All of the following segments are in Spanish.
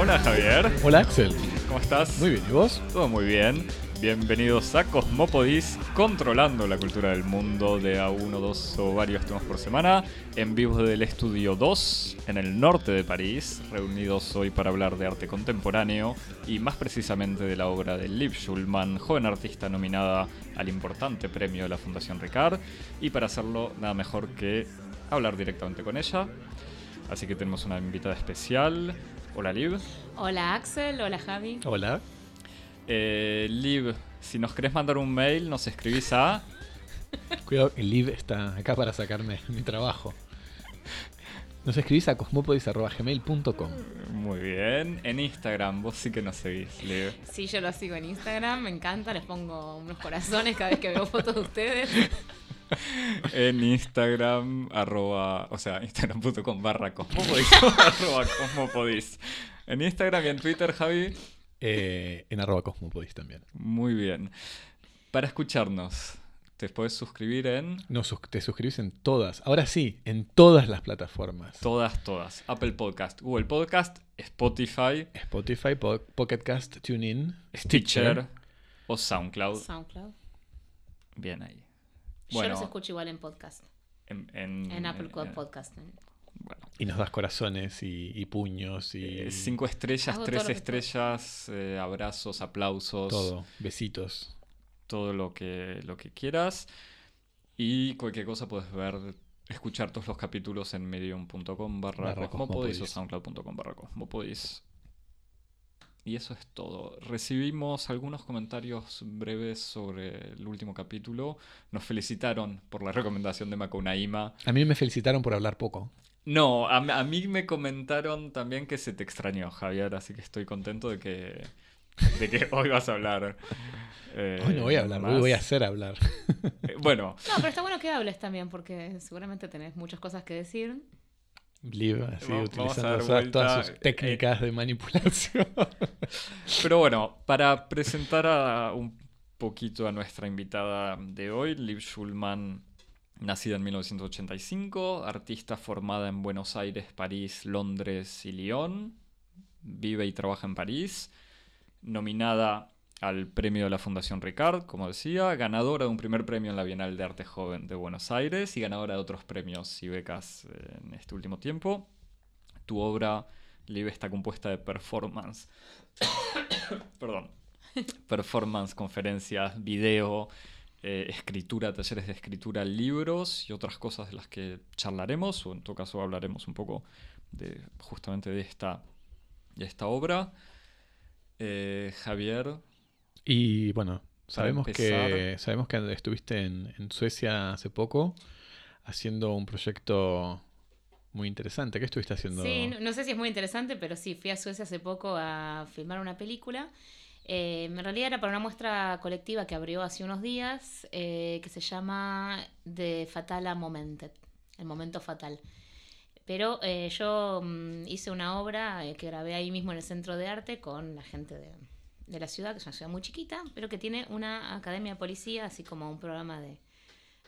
Hola Javier, Hola Axel. ¿cómo estás? Muy bien, ¿y vos? Todo muy bien. Bienvenidos a Cosmopodis, controlando la cultura del mundo de a uno, dos o varios temas por semana, en vivo del estudio 2, en el norte de París, reunidos hoy para hablar de arte contemporáneo y más precisamente de la obra de Liv Schulman, joven artista nominada al importante premio de la Fundación Ricard, y para hacerlo nada mejor que hablar directamente con ella. Así que tenemos una invitada especial. Hola Liv. Hola Axel, hola Javi. Hola. Eh, Liv, si nos querés mandar un mail, nos escribís a. Cuidado, Liv está acá para sacarme mi trabajo. Nos escribís a cosmopodis.gmail.com Muy bien. En Instagram, vos sí que nos seguís, Liv. Sí, yo lo sigo en Instagram, me encanta, les pongo unos corazones cada vez que veo fotos de ustedes. En Instagram, arroba. O sea, instagram.com barra cosmopodis. arroba cosmopodis. En Instagram y en Twitter, Javi. Eh, en arroba cosmopodis también. Muy bien. Para escucharnos, te puedes suscribir en No, te suscribís en todas, ahora sí, en todas las plataformas. todas, todas. Apple Podcast, Google Podcast, Spotify, Spotify, Po- Pocket Cast, TuneIn, Stitcher o SoundCloud. SoundCloud. Bien ahí. Yo los escucho igual en podcast, en, en- en Apple en- Podcast. Y nos das corazones y, y puños y eh, cinco estrellas, Hago tres estrellas, eh, abrazos, aplausos, todo. Besitos. todo lo que, lo que quieras. Y cualquier cosa puedes ver, escuchar todos los capítulos en medium.com barra Barra cosmopodis o soundcloud.com barra cosmopodis. Y eso es todo. Recibimos algunos comentarios breves sobre el último capítulo. Nos felicitaron por la recomendación de Makunaima. A mí me felicitaron por hablar poco. No, a, a mí me comentaron también que se te extrañó, Javier, así que estoy contento de que, de que hoy vas a hablar. eh, Hoy no voy a hablar, hoy voy a hacer hablar. Eh, bueno, No, pero está bueno que hables también porque seguramente tenés muchas cosas que decir. Liv, así Vamos- vamos a utilizando todas- sus técnicas de manipulación. pero bueno, para presentar a, un poquito a nuestra invitada de hoy, Liv Schulman, nacida en 1985, artista formada en Buenos Aires, París, Londres y Lyon, vive y trabaja en París, nominada al premio de la Fundación Ricard, como decía, ganadora de un primer premio en la Bienal de Arte Joven de Buenos Aires y ganadora de otros premios y becas eh, en este último tiempo. Tu obra, Liv, está compuesta de performance. Perdón. Performance, conferencias, video, eh, escritura, talleres de escritura, libros y otras cosas de las que charlaremos, o en todo caso hablaremos un poco de justamente de esta, de esta obra. Eh, Javier, Y bueno, sabemos que, sabemos que estuviste en, en Suecia hace poco haciendo un proyecto muy interesante. ¿Qué estuviste haciendo? Sí, no, no sé si es muy interesante, pero sí, fui a Suecia hace poco a filmar una película. Eh, en realidad era para una muestra colectiva que abrió hace unos días, eh, que se llama The Fatala Momentet, el momento fatal. Pero eh, yo mm, hice una obra eh, que grabé ahí mismo en el centro de arte con la gente de, de la ciudad, que es una ciudad muy chiquita, pero que tiene una academia de policía, así como un programa de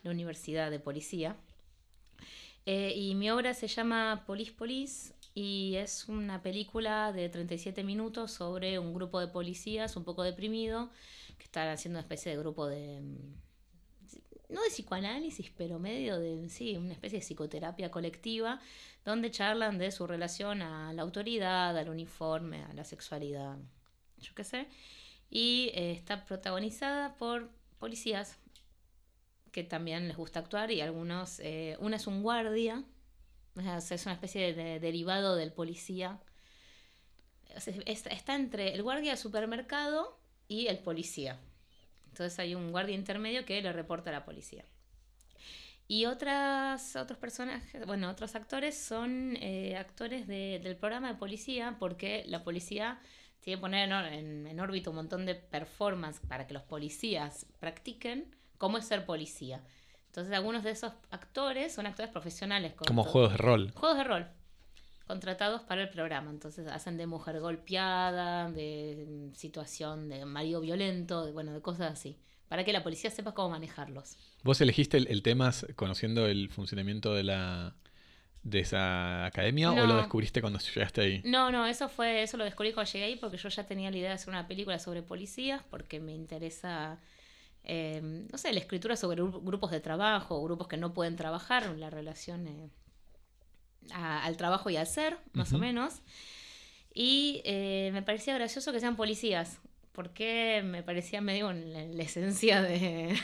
la Universidad de Policía. Eh, y mi obra se llama Police Police y es una película de 37 minutos sobre un grupo de policías un poco deprimido que están haciendo una especie de grupo de... mm, No de psicoanálisis, pero medio de, sí, una especie de psicoterapia colectiva, donde charlan de su relación a la autoridad, al uniforme, a la sexualidad, yo qué sé. Y eh, está protagonizada por policías que también les gusta actuar y algunos, eh, una es un guardia, es una especie de, de derivado del policía. Está entre el guardia de supermercado y el policía. Entonces hay un guardia intermedio que le reporta a la policía. Y otras, otros personajes, bueno, otros actores son eh, actores de- del programa de policía, porque la policía tiene que poner en, en- en órbita un montón de performance para que los policías practiquen cómo es ser policía. Entonces algunos de esos actores son actores profesionales. Como juegos de rol. Juegos de rol. Contratados para el programa. Entonces hacen de mujer golpeada, de mm, situación de marido violento, de, bueno, de cosas así. para que la policía sepa cómo manejarlos. ¿Vos elegiste el, el tema conociendo el funcionamiento de la de esa academia o lo descubriste cuando llegaste ahí? No, no, eso fue, eso lo descubrí cuando llegué ahí porque yo ya tenía la idea de hacer una película sobre policías, porque me interesa, eh, no sé, la escritura sobre gru- grupos de trabajo, grupos que no pueden trabajar, la relación eh, a- al trabajo y al ser, más o menos. Y eh, me parecía gracioso que sean policías, porque me parecía medio en la, la esencia de,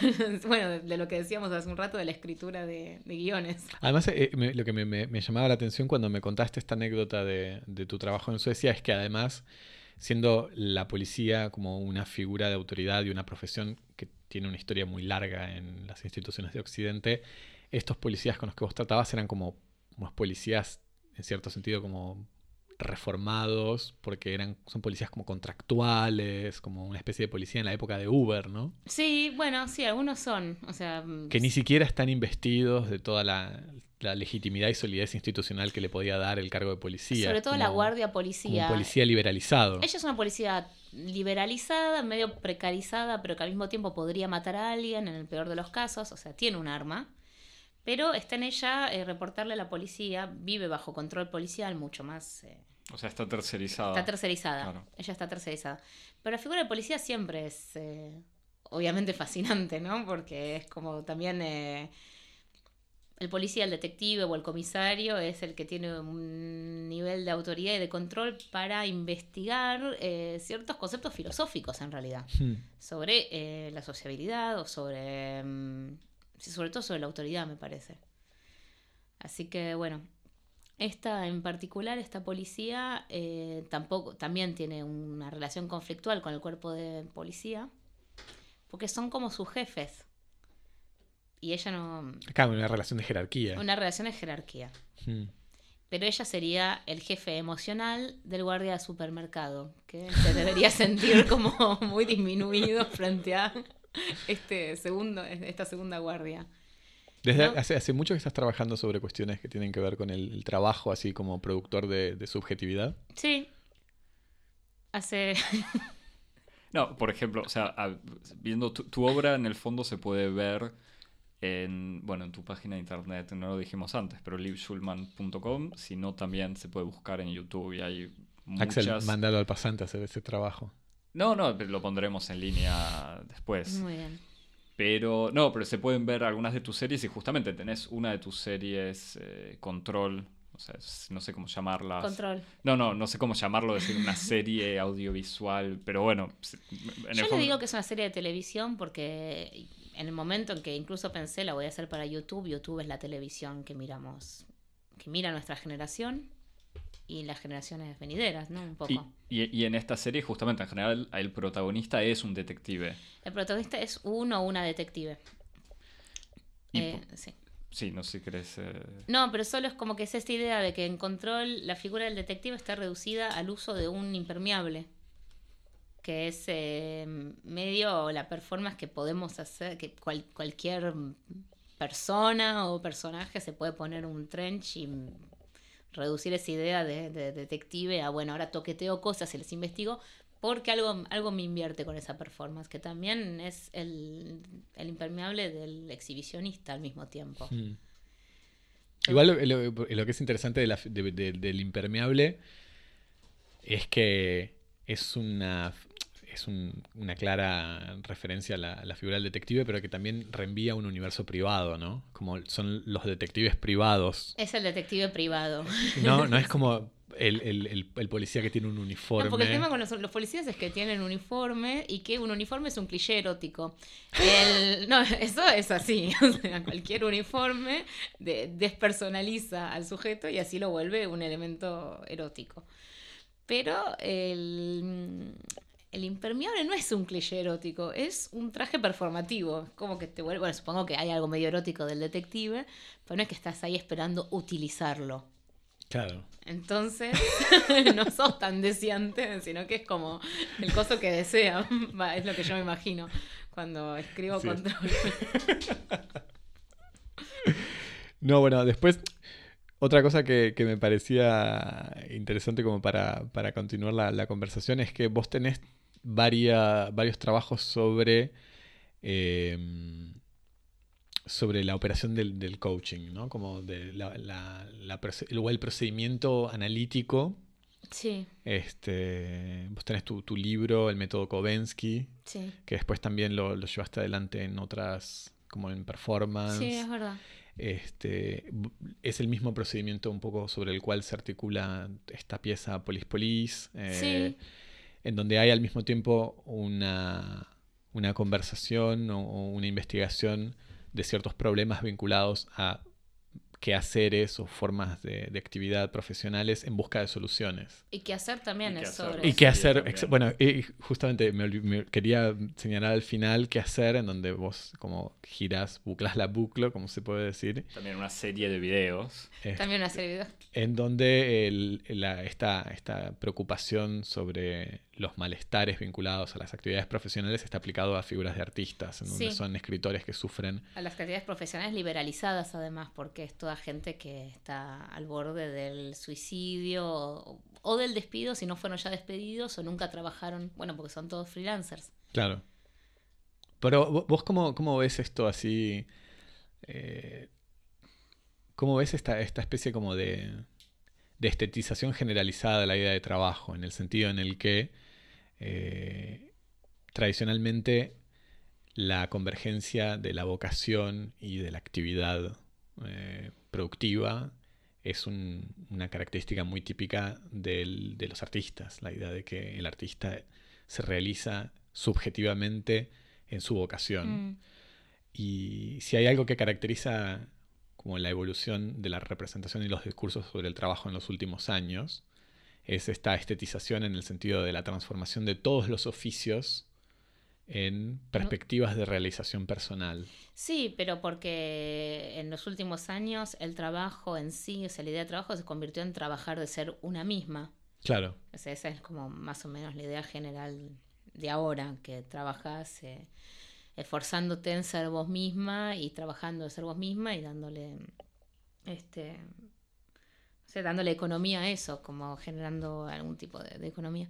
bueno, de, de lo que decíamos hace un rato de la escritura de, de guiones. Además, eh, me- lo que me, me- me llamaba la atención cuando me contaste esta anécdota de, de tu trabajo en Suecia es que además, siendo la policía como una figura de autoridad y una profesión que tiene una historia muy larga en las instituciones de Occidente, estos policías con los que vos tratabas eran como unos policías, en cierto sentido, como reformados, porque eran, son policías como contractuales, como una especie de policía en la época de Uber, ¿no? Sí, bueno, sí, algunos son, o sea... que ni siquiera están investidos de toda la, la legitimidad y solidez institucional que le podía dar el cargo de policía. Sobre todo como- la guardia Como policía. un policía liberalizado. Ella es una policía liberalizada, medio precarizada, pero que al mismo tiempo podría matar a alguien en el peor de los casos, o sea, tiene un arma. Pero está en ella eh, reportarle a la policía, vive bajo control policial mucho más... eh, O sea, está tercerizada. está tercerizada. Claro. Ella está tercerizada. Pero la figura de policía siempre es eh, obviamente fascinante, ¿no? Porque es como también eh, el policía, el detective o el comisario es el que tiene un nivel de autoridad y de control para investigar eh, ciertos conceptos filosóficos en realidad Hmm. sobre eh, la sociabilidad o sobre, mm, sobre todo sobre la autoridad, me parece. Así que bueno, esta en particular, esta policía, eh, tampoco, también tiene una relación conflictual con el cuerpo de policía, porque son como sus jefes. Y ella no... Acá una relación de jerarquía. Una relación de jerarquía. Hmm. Pero ella sería el jefe emocional del guardia de supermercado, que se debería sentir como muy disminuido frente a este segundo, esta segunda guardia. Desde ¿no? hace, hace mucho que estás trabajando sobre cuestiones que tienen que ver con el, el trabajo, así como productor de, de subjetividad. Sí. Hace. No, por ejemplo, o sea, viendo tu, tu obra en el fondo se puede ver en, bueno, en tu página de internet, no lo dijimos antes, pero livschulman.com, si no también se puede buscar en YouTube y hay muchas... Axel, mandalo al pasante a hacer ese trabajo. No, no, lo pondremos en línea después. Muy bien. Pero, no, pero se pueden ver algunas de tus series y justamente tenés una de tus series, eh, Control, o sea, no sé cómo llamarlas. Control. No, no, no sé cómo llamarlo, decir una serie audiovisual, pero bueno, en Yo le fondo- digo que es una serie de televisión porque en el momento en que incluso pensé la voy a hacer para YouTube, YouTube es la televisión que miramos, que mira nuestra generación y las generaciones venideras, ¿no? Un poco. Y, y- y en esta serie, justamente, en general, el protagonista es un detective. El protagonista es uno o una detective. Y Eh, sí. Sí, no sé si querés... eh, No, pero solo es como que es esta idea de que en control la figura del detective está reducida al uso de un impermeable, que es eh, medio la performance que podemos hacer, que cual- cualquier persona o personaje se puede poner un trench y reducir esa idea de, de detective a, bueno, ahora toqueteo cosas y les investigo, porque algo, algo me invierte con esa performance, que también es el, impermeable del exhibicionista al mismo tiempo. Mm. Igual lo, lo- que es interesante de- del impermeable es que es una es un- una clara referencia a la, a la figura del detective, pero que también reenvía a un universo privado, ¿no? Como son los detectives privados. Es el detective privado. No, no es como el, el- el- el policía que tiene un uniforme. No, porque el tema con los, los policías es que tienen uniforme y que un uniforme es un cliché erótico. No, eso es así. O sea, cualquier uniforme de- despersonaliza al sujeto y así lo vuelve un elemento erótico. Pero el, el impermeable no es un cliché erótico, es un traje performativo. Como que te vuelve. Bueno, supongo que hay algo medio erótico del detective, pero no es que estás ahí esperando utilizarlo. Claro. Entonces, no sos tan deseante, sino que es como el coso que desea. Es lo que yo me imagino cuando escribo Sí. control. No, bueno, después otra cosa que, que me parecía interesante como para, para continuar la, la conversación es que vos tenés varia- varios trabajos sobre em, sobre la operación del, coaching, ¿no? Como de la, el procedimiento analítico. Sí. Este, vos tenés tu, libro, el método Kovensky, que después también lo, lo, llevaste adelante en otras, como en performance. Sí, es verdad. Este, es el mismo procedimiento un poco sobre el cual se articula esta pieza Polis Polis, eh, en donde hay al mismo tiempo una, una conversación o una investigación de ciertos problemas vinculados a quehaceres o formas de, actividad profesionales en busca de soluciones. Y qué hacer también es sobre Y qué hacer, bueno, y justamente me, quería señalar al final qué hacer, en donde vos como girás, buclas la buclo, como se puede decir. También una serie de videos. también una serie de videos. En donde esta, esta preocupación sobre los malestares vinculados a las actividades profesionales está aplicado a figuras de artistas, en donde son escritores que sufren. A las actividades profesionales liberalizadas, además, porque es toda gente que está al borde del suicidio o, del despido, si no fueron ya despedidos o nunca trabajaron, bueno, porque son todos freelancers. Claro. Pero vos, ¿cómo, cómo ves esto así? Eh, ¿Cómo ves esta, esta especie como de, de estetización generalizada de la idea de trabajo, en el sentido en el que eh, tradicionalmente la convergencia de la vocación y de la actividad eh, productiva es una característica muy típica de los artistas, la idea de que el artista se realiza subjetivamente en su vocación. Mm. Y si hay algo que caracteriza como la evolución de la representación y los discursos sobre el trabajo en los últimos años, es esta estetización en el sentido de la transformación de todos los oficios en perspectivas de realización personal. Sí, pero porque en los últimos años el trabajo en sí, o sea, la idea de trabajo se convirtió en trabajar de ser una misma. Claro. esa es como más o menos la idea general de ahora, que trabajas eh, esforzándote en ser vos misma y trabajando de ser vos misma y dándole este dándole economía a eso, como generando algún tipo de, economía.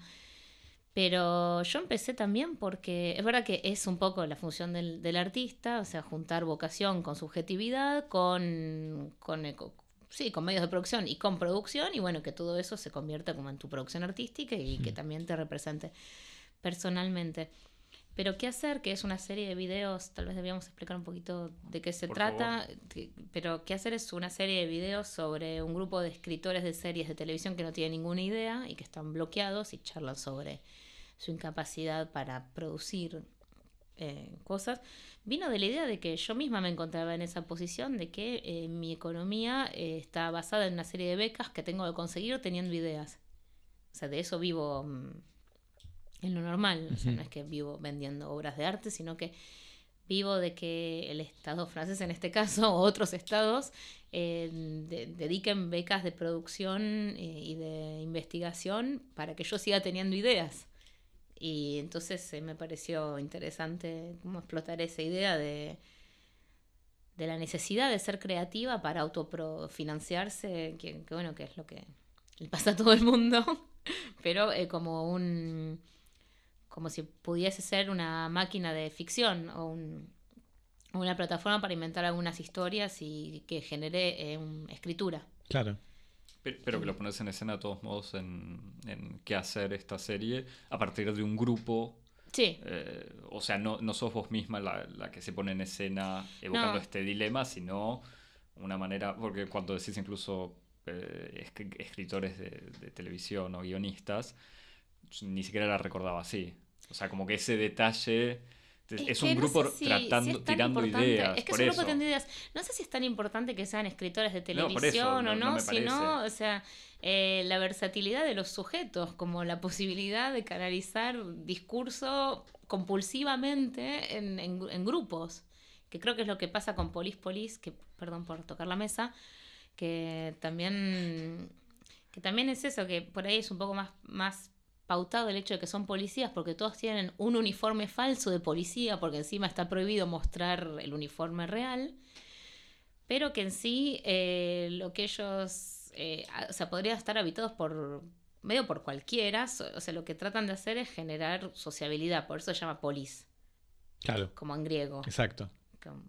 Pero yo empecé también porque es verdad que es un poco la función del, artista, o sea, juntar vocación con subjetividad, con, con, sí, con medios de producción y con producción, y bueno, que todo eso se convierta como en tu producción artística y que también te represente personalmente. Pero qué hacer, que es una serie de videos, tal vez debíamos explicar un poquito de qué se trata, pero qué hacer es una serie de videos sobre un grupo de escritores de series de televisión que no tienen ninguna idea y que están bloqueados y charlan sobre su incapacidad para producir eh, cosas. Vino de la idea de que yo misma me encontraba en esa posición de que eh, mi economía eh, está basada en una serie de becas que tengo que conseguir teniendo ideas. O sea, de eso vivo... En lo normal. O sea, no es que vivo vendiendo obras de arte, sino que vivo de que el Estado francés, en este caso, o otros estados, eh, dediquen becas de producción eh, y de investigación para que yo siga teniendo ideas. Y entonces eh, me pareció interesante cómo explotar esa idea de, de la necesidad de ser creativa para autofinanciarse, que, que bueno, que es lo que le pasa a todo el mundo, pero como un como si pudiese ser una máquina de ficción o una plataforma para inventar algunas historias y que genere eh, escritura. Claro. Pero, que lo pones en escena de todos modos en, qué hacer esta serie a partir de un grupo. Sí. Eh, o sea, no, no sos vos misma la, que se pone en escena evocando este dilema, sino una manera, porque cuando decís incluso eh, escritores de, de, televisión o guionistas, ni siquiera la recordaba así. O sea, como que ese detalle... Es, un grupo tratando, tirando ideas. Es que es un grupo tirando ideas. No sé si es tan importante que sean escritores de televisión o no, sino, o sea, eh, la versatilidad de los sujetos, como la posibilidad de canalizar discurso compulsivamente en, en, grupos. Que creo que es lo que pasa con Polis Polis, que, perdón por tocar la mesa, que también, que también es eso, que por ahí es un poco más, más pautado el hecho de que son policías porque todos tienen un uniforme falso de policía, porque encima está prohibido mostrar el uniforme real, pero que en sí eh, lo que ellos, eh, o sea, podrían estar habitados por medio por cualquiera, o sea, lo que tratan de hacer es generar sociabilidad, por eso se llama polis. Claro. como en griego, Exacto. como,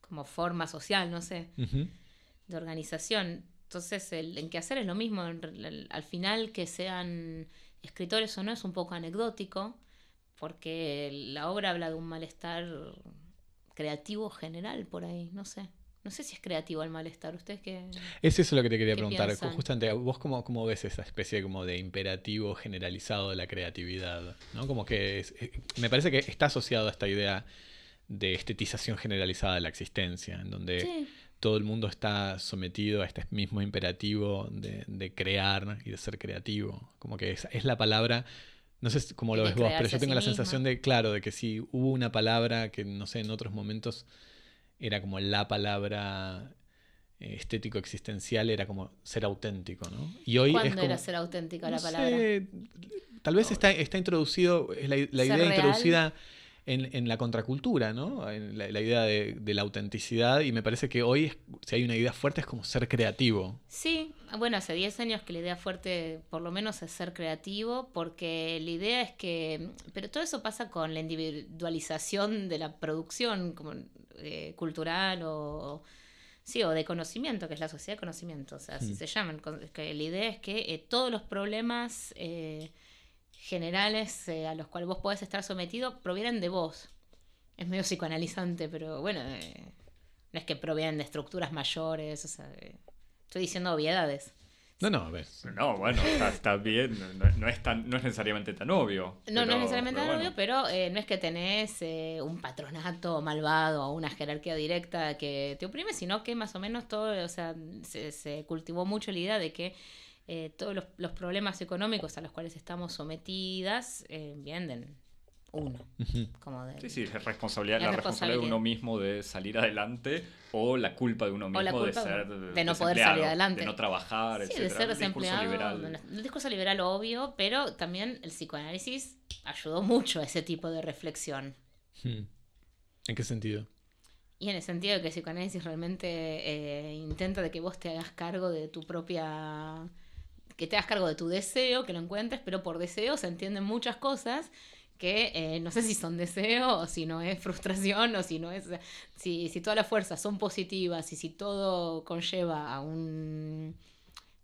como forma social, no sé, de organización. Entonces, el, en quehacer es lo mismo. al- al final, que sean escritores o no, es un poco anecdótico, porque la obra habla de un malestar creativo general por ahí, no sé. No sé si es creativo el malestar. ¿Ustedes qué...? Es eso lo que te quería ¿Qué preguntar. piensan? Justamente, ¿vos cómo, cómo ves esa especie como de imperativo generalizado de la creatividad? ¿no? Como que es- me parece que está asociado a esta idea de estetización generalizada de la existencia, en donde Sí, todo el mundo está sometido a este mismo imperativo de, de crear y de ser creativo. Como que es, es la palabra, no sé cómo lo ves vos, pero yo tengo sí la sensación de, claro, de que si hubo una palabra que, no sé, en otros momentos era como la palabra eh, estético existencial, era como ser auténtico, ¿no? Y hoy es ¿Cuándo como... era ser auténtica la palabra? sé, tal vez está, está introducido, es la, idea real. introducida en, en la contracultura, ¿no? En la, la idea de, de la autenticidad, y me parece que hoy, es- si hay una idea fuerte, es como ser creativo. Sí, bueno, hace 10 años que la idea fuerte, por lo menos, es ser creativo, porque la idea es que, pero todo eso pasa con la individualización de la producción como, eh, cultural o, sí, o de conocimiento, que es la sociedad de conocimiento, o sea, así Mm. se llaman. que la idea es que eh, todos los problemas eh, generales eh, a los cuales vos podés estar sometido provienen de vos. Es medio psicoanalizante, pero bueno, eh, no es que provienen de estructuras mayores, o sea, eh, estoy diciendo obviedades. No, no, a ver. No, bueno, está, está bien, no, no es tan, no es necesariamente tan obvio. No, no pero- es necesariamente pero tan bueno. obvio, pero eh, no es que tenés eh, un patronato malvado o una jerarquía directa que te oprime, sino que más o menos todo, o sea, se, se cultivó mucho la idea de que eh, todos los, los problemas económicos a los cuales estamos sometidas eh, vienen de uno. Como de, Sí, sí, es responsabilidad, Es la responsabilidad de uno mismo de salir adelante o la culpa de uno mismo de ser de no poder desempleado, salir adelante. de no trabajar, Sí, etcétera. de ser El discurso desempleado. liberal. El discurso liberal obvio, pero también el psicoanálisis ayudó mucho a ese tipo de reflexión. Hmm. ¿En qué sentido? Y en el sentido de que el psicoanálisis realmente eh, intenta de que vos te hagas cargo de tu propia... que te hagas cargo de tu deseo, que lo encuentres, pero por deseo se entienden muchas cosas que eh, no sé si son deseo o si no es frustración o si no es... Si, si todas las fuerzas son positivas y si todo conlleva a un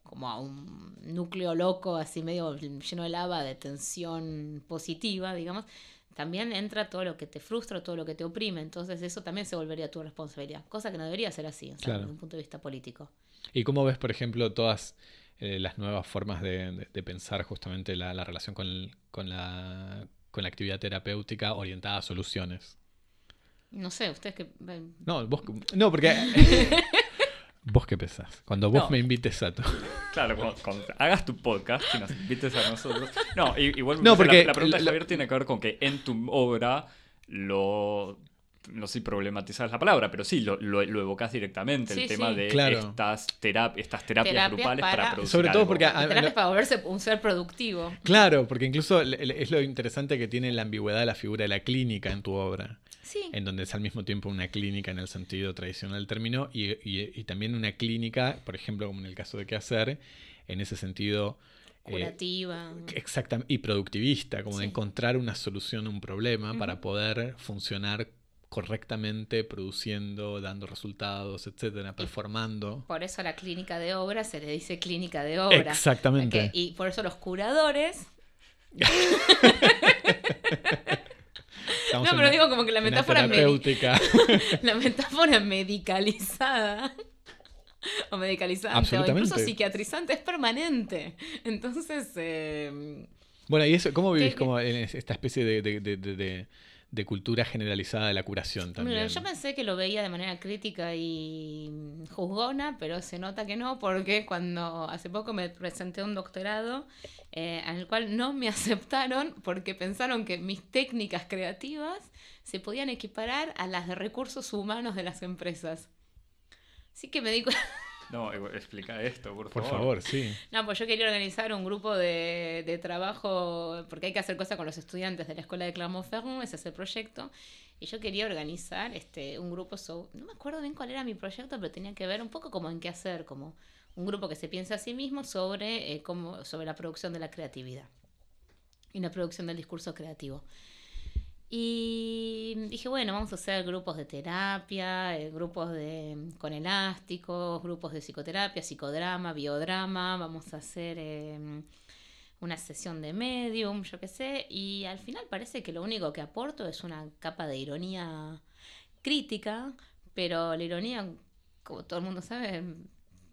como a un núcleo loco, así medio lleno de lava, de tensión positiva, digamos, también entra todo lo que te frustra, todo lo que te oprime. Entonces eso también se volvería tu responsabilidad. Cosa que no debería ser así, o sea, Claro. desde un punto de vista político. ¿Y cómo ves, por ejemplo, todas eh, las nuevas formas de, de- de pensar justamente la, la relación con, el- con la, con la actividad terapéutica orientada a soluciones? No sé, ustedes que... No, vos, no porque... ¿Vos qué pensás? Cuando vos No. me invites a tu... Claro, cuando, cuando hagas tu podcast y nos invites a nosotros. No, igual No, la- porque la, pregunta de la- Javier tiene que ver con que en tu obra lo. No sé si problematizas la palabra, pero sí, lo, lo, lo evocas directamente, Sí, el tema sí. de Claro. estas, terap- estas terapias, Terapias grupales para, para- producir Sobre todo algo. porque a- para volverse un ser productivo. Claro, porque incluso es lo interesante que tiene la ambigüedad de la figura de la clínica en tu obra, Sí. en donde es al mismo tiempo una clínica en el sentido tradicional del término y, y- y también una clínica, por ejemplo, como en el caso de qué hacer, en ese sentido eh, Curativa. exactamente y productivista, como de encontrar una solución a un problema para poder funcionar correctamente, produciendo, dando resultados, etcétera, performando. Por eso a la clínica de obra se le dice clínica de obra. Exactamente. Y por eso los curadores. No, pero una- digo como que la metáfora, terapéutica. la metáfora medicalizada o medicalizante o Absolutamente. incluso psiquiatrizante es permanente. Entonces, eh, Bueno, ¿y eso cómo vivís ¿Qué- como en es- esta especie de, de- de- de- de- cultura generalizada de la curación también? mira, yo pensé que lo veía de manera crítica y juzgona, pero se nota que no, porque cuando hace poco me presenté un doctorado eh, en el cual no me aceptaron porque pensaron que mis técnicas creativas se podían equiparar a las de recursos humanos de las empresas. Así que me di cuenta... No, eh, explica esto, por Por favor. favor, sí. No, pues yo quería organizar un grupo de, de trabajo, porque hay que hacer cosas con los estudiantes de la escuela de Clermont-Ferrand, ese es el proyecto. Y yo quería organizar este, un grupo, so- no me acuerdo bien cuál era mi proyecto, pero tenía que ver un poco como en qué hacer, como un grupo que se piensa a sí mismo sobre, eh, cómo- sobre la producción de la creatividad y la producción del discurso creativo. Y dije, bueno, vamos a hacer grupos de terapia, eh, grupos de, con elásticos, grupos de psicoterapia, psicodrama, biodrama, vamos a hacer em, una sesión de medium, yo qué sé, y al final parece que lo único que aporto es una capa de ironía crítica, pero la ironía, como todo el mundo sabe,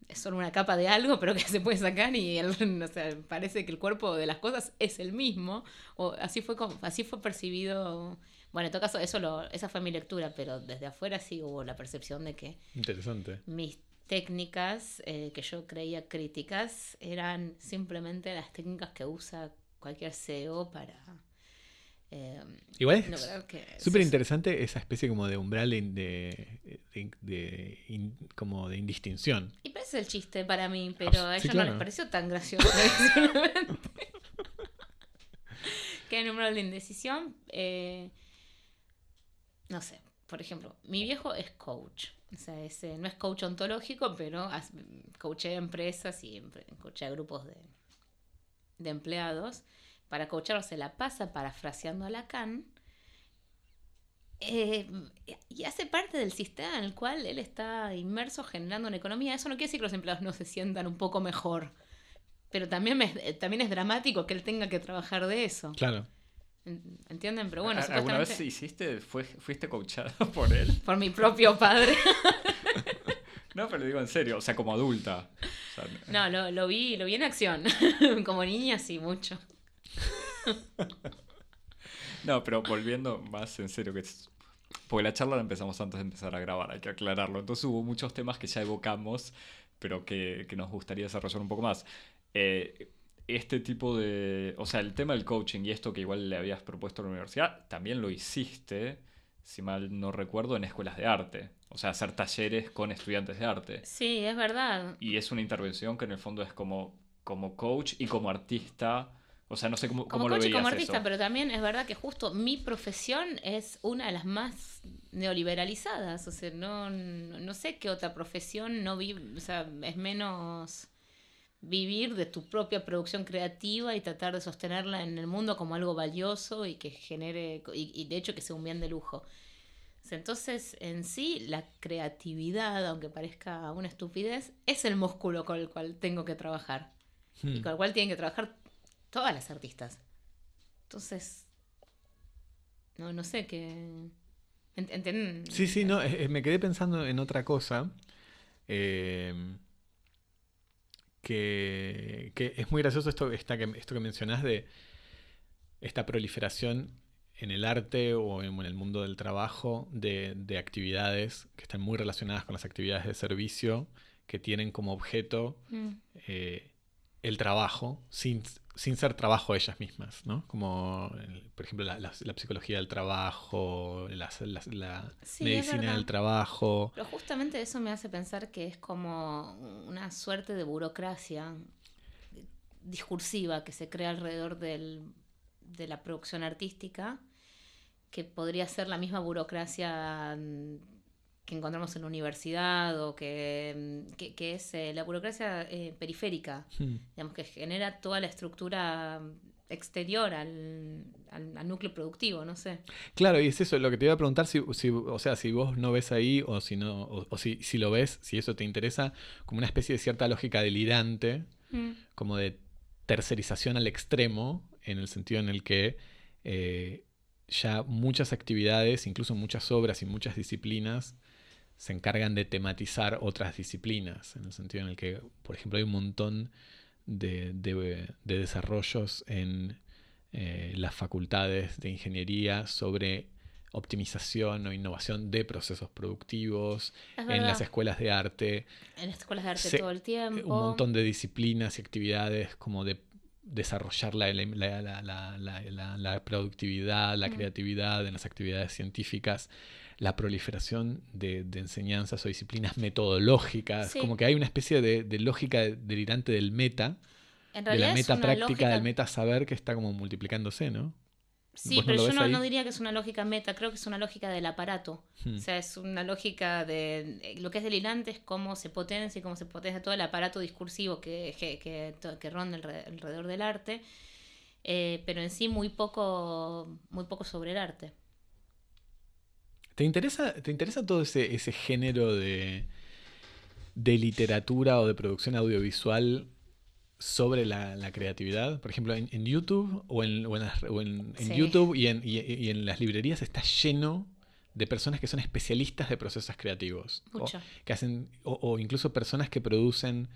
es solo una capa de algo, pero que se puede sacar y o sea, parece que el cuerpo de las cosas es el mismo. O así fue así fue percibido. Bueno, en todo caso, eso lo, esa fue mi lectura, pero desde afuera sí hubo la percepción de que Interesante. mis técnicas eh, que yo creía críticas eran simplemente las técnicas que usa cualquier CEO para eh, Igual es súper interesante esa especie como de umbral de, de, como de indistinción. Y parece el chiste para mí, pero a ellos no les pareció tan gracioso. que un umbral de indecisión. Eh, no sé, por ejemplo, mi viejo es coach. O sea, eh, no es coach ontológico, pero coachea empresas y coachea grupos de, de empleados para coacharlo se la pasa parafraseando a Lacan. Eh, y hace parte del sistema en el cual él está inmerso generando una economía. Eso no quiere decir que los empleados no se sientan un poco mejor. Pero también, también es dramático que él tenga que trabajar de eso. Claro. ¿Entienden? Pero bueno, ¿Alguna vez hiciste, fuiste coachado por él? Por mi propio padre. no, pero digo en serio, o sea, como adulta. no, lo, lo, vi, lo vi en acción. como niña, sí, mucho. no, pero volviendo más en serio, que porque la charla la empezamos antes de empezar a grabar, hay que aclararlo. Entonces hubo muchos temas que ya evocamos, pero que, nos gustaría desarrollar un poco más. Eh, este tipo de. O sea, el tema del coaching y esto que igual le habías propuesto a la universidad, también lo hiciste, si mal no recuerdo, en escuelas de arte. O sea, hacer talleres con estudiantes de arte. Sí, es verdad. Y es una intervención que en el fondo es como, como coach y como artista o sea, no sé cómo, como lo veías como artista, pero también es verdad que justo mi profesión es una de las más neoliberalizadas. O sea, no, no sé qué otra profesión no vive, o sea, es menos vivir de tu propia producción creativa y tratar de sostenerla en el mundo como algo valioso y que genere, y, de hecho que sea un bien de lujo. Entonces, en sí, la creatividad, aunque parezca una estupidez, es el músculo con el cual tengo que trabajar. Y hmm. con el cual tienen que trabajar todas las artistas. Entonces, no, no sé qué... ¿Entienden? Sí, sí, no, me quedé pensando en otra cosa. Em, que, es muy gracioso esto, esta, esto que mencionás de esta proliferación en el arte o en, el mundo del trabajo de, actividades que están muy relacionadas con las actividades de servicio que tienen como objeto mm. eh, el trabajo sin, sin ser trabajo ellas mismas, ¿no? Como, por ejemplo, la, psicología del trabajo, la, medicina del trabajo. Pero justamente eso me hace pensar que es como una suerte de burocracia discursiva que se crea alrededor del, de la producción artística, que podría ser la misma burocracia que encontramos en la universidad o que, mm, es eh, la burocracia eh, periférica, hmm. digamos, que genera toda la estructura exterior al, núcleo productivo, no sé. Claro, y es eso, lo que te iba a preguntar, si, o sea, si vos no ves ahí o si no, o, si, si, lo ves, si eso te interesa, como una especie de cierta lógica delirante, hmm. como de tercerización al extremo, en el sentido en el que eh, ya muchas actividades, incluso muchas obras y muchas disciplinas, se encargan de tematizar otras disciplinas, en el sentido en el que, por ejemplo, hay un montón de, desarrollos en eh, las facultades de ingeniería sobre optimización o innovación de procesos productivos, en las escuelas de arte. En las escuelas de arte todo el tiempo. Un montón de disciplinas y actividades como de desarrollar la, la, productividad, la creatividad en las actividades científicas la proliferación de, enseñanzas o disciplinas metodológicas, como que hay una especie de, lógica delirante del meta, de la meta práctica, del meta saber que está como multiplicándose, ¿no? Sí, pero yo no, diría que es una lógica meta, creo que es una lógica del aparato. Hmm. O sea, es una lógica de. Eh, lo que es delirante es cómo se potencia y cómo se potencia todo el aparato discursivo que, que, que, ronda alrededor del arte, eh, pero en sí muy poco, muy poco sobre el arte. ¿Te interesa, te interesa todo ese, ese género de, de literatura o de producción audiovisual sobre la, la creatividad? Por ejemplo, en, en YouTube o en, o en las- o en- en Sí. YouTube y en, y- y en las librerías está lleno de personas que son especialistas de procesos creativos. O- que hacen, o, o incluso personas que producen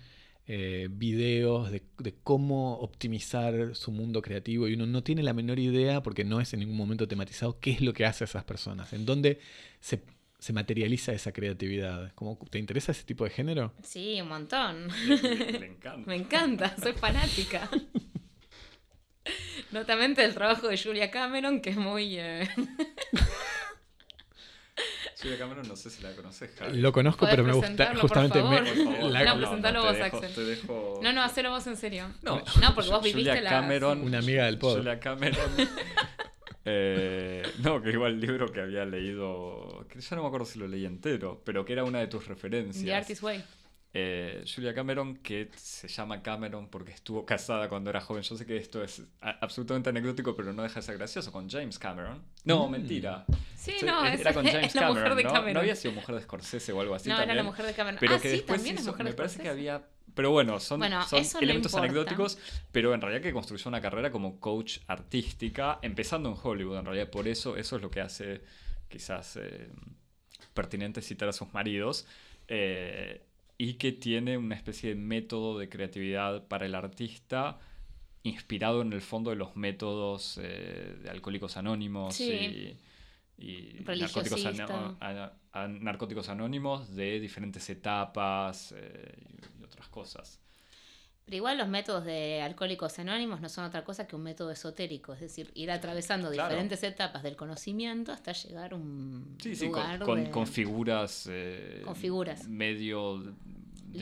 eh, videos de, de cómo optimizar su mundo creativo y uno no tiene la menor idea, porque no es en ningún momento tematizado, qué es lo que hace esas personas, en dónde se, se materializa esa creatividad. ¿Cómo, ¿Te interesa ese tipo de género? Sí, un montón. Le encanta. Me encanta, soy fanática. Notamente el trabajo de Julia Cameron, que es muy... eh, Julia Cameron, no sé si la conoces, Javi. Lo conozco, ¿Podés pero me gusta justamente... por me- favor? Por favor, la- No, presentalo te vos, dejo- Axel. te dejo- No, no, hacelo vos en serio. No, No, porque vos Julia viviste la- Cameron, Una amiga del pod. Julia Cameron. eh, no, que igual el libro que había leído, que ya no me acuerdo si lo leí entero, pero que era una de tus referencias. The Artist Way. Eh, Julia Cameron, que se llama Cameron porque estuvo casada cuando era joven. Yo sé que esto es absolutamente anecdótico, pero no deja de ser gracioso. Con James Cameron. No, Mm. mentira. Sí, Estoy- no, era con James la Cameron, mujer de ¿no? Cameron. No había sido mujer de Scorsese o algo así No, era la mujer de Cameron. Pero ah, que sí, después también es mujer me de que había... Pero bueno, son, Bueno, son no elementos importa. anecdóticos, pero en realidad que construyó una carrera como coach artística, empezando en Hollywood, en realidad por eso, eso es lo que hace quizás eh, pertinente citar a sus maridos, eh, y que tiene una especie de método de creatividad para el artista inspirado en el fondo de los métodos eh, de alcohólicos anónimos Sí. y, y narcóticos, anónimos de diferentes etapas eh, y otras cosas. Pero igual los métodos de alcohólicos anónimos no son otra cosa que un método esotérico, es decir, ir atravesando Claro. diferentes etapas del conocimiento hasta llegar a un Sí, sí, con, lugar con- de- con figuras. eh, Con figuras. Medio. de-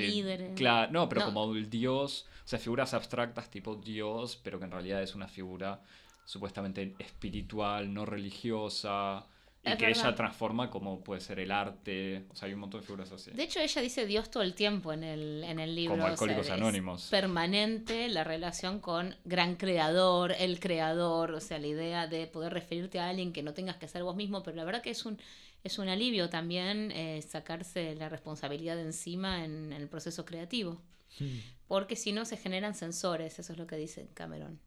Líderes. Claro, no, pero No. como el dios. O sea, figuras abstractas tipo dios, pero que en realidad es una figura supuestamente espiritual, no religiosa. Y Es que verdad. ella transforma como puede ser el arte. O sea, hay un montón de figuras así. De hecho, ella dice Dios todo el tiempo en el, en el libro. Como o sea, Alcohólicos es Anónimos. Permanente la relación con gran creador, el creador, o sea, la idea de poder referirte a alguien que no tengas que ser vos mismo, pero la verdad que es un, es un alivio también eh, sacarse la responsabilidad de encima en, en el proceso creativo. Porque si no se generan sensores, eso es lo que dice Cameron.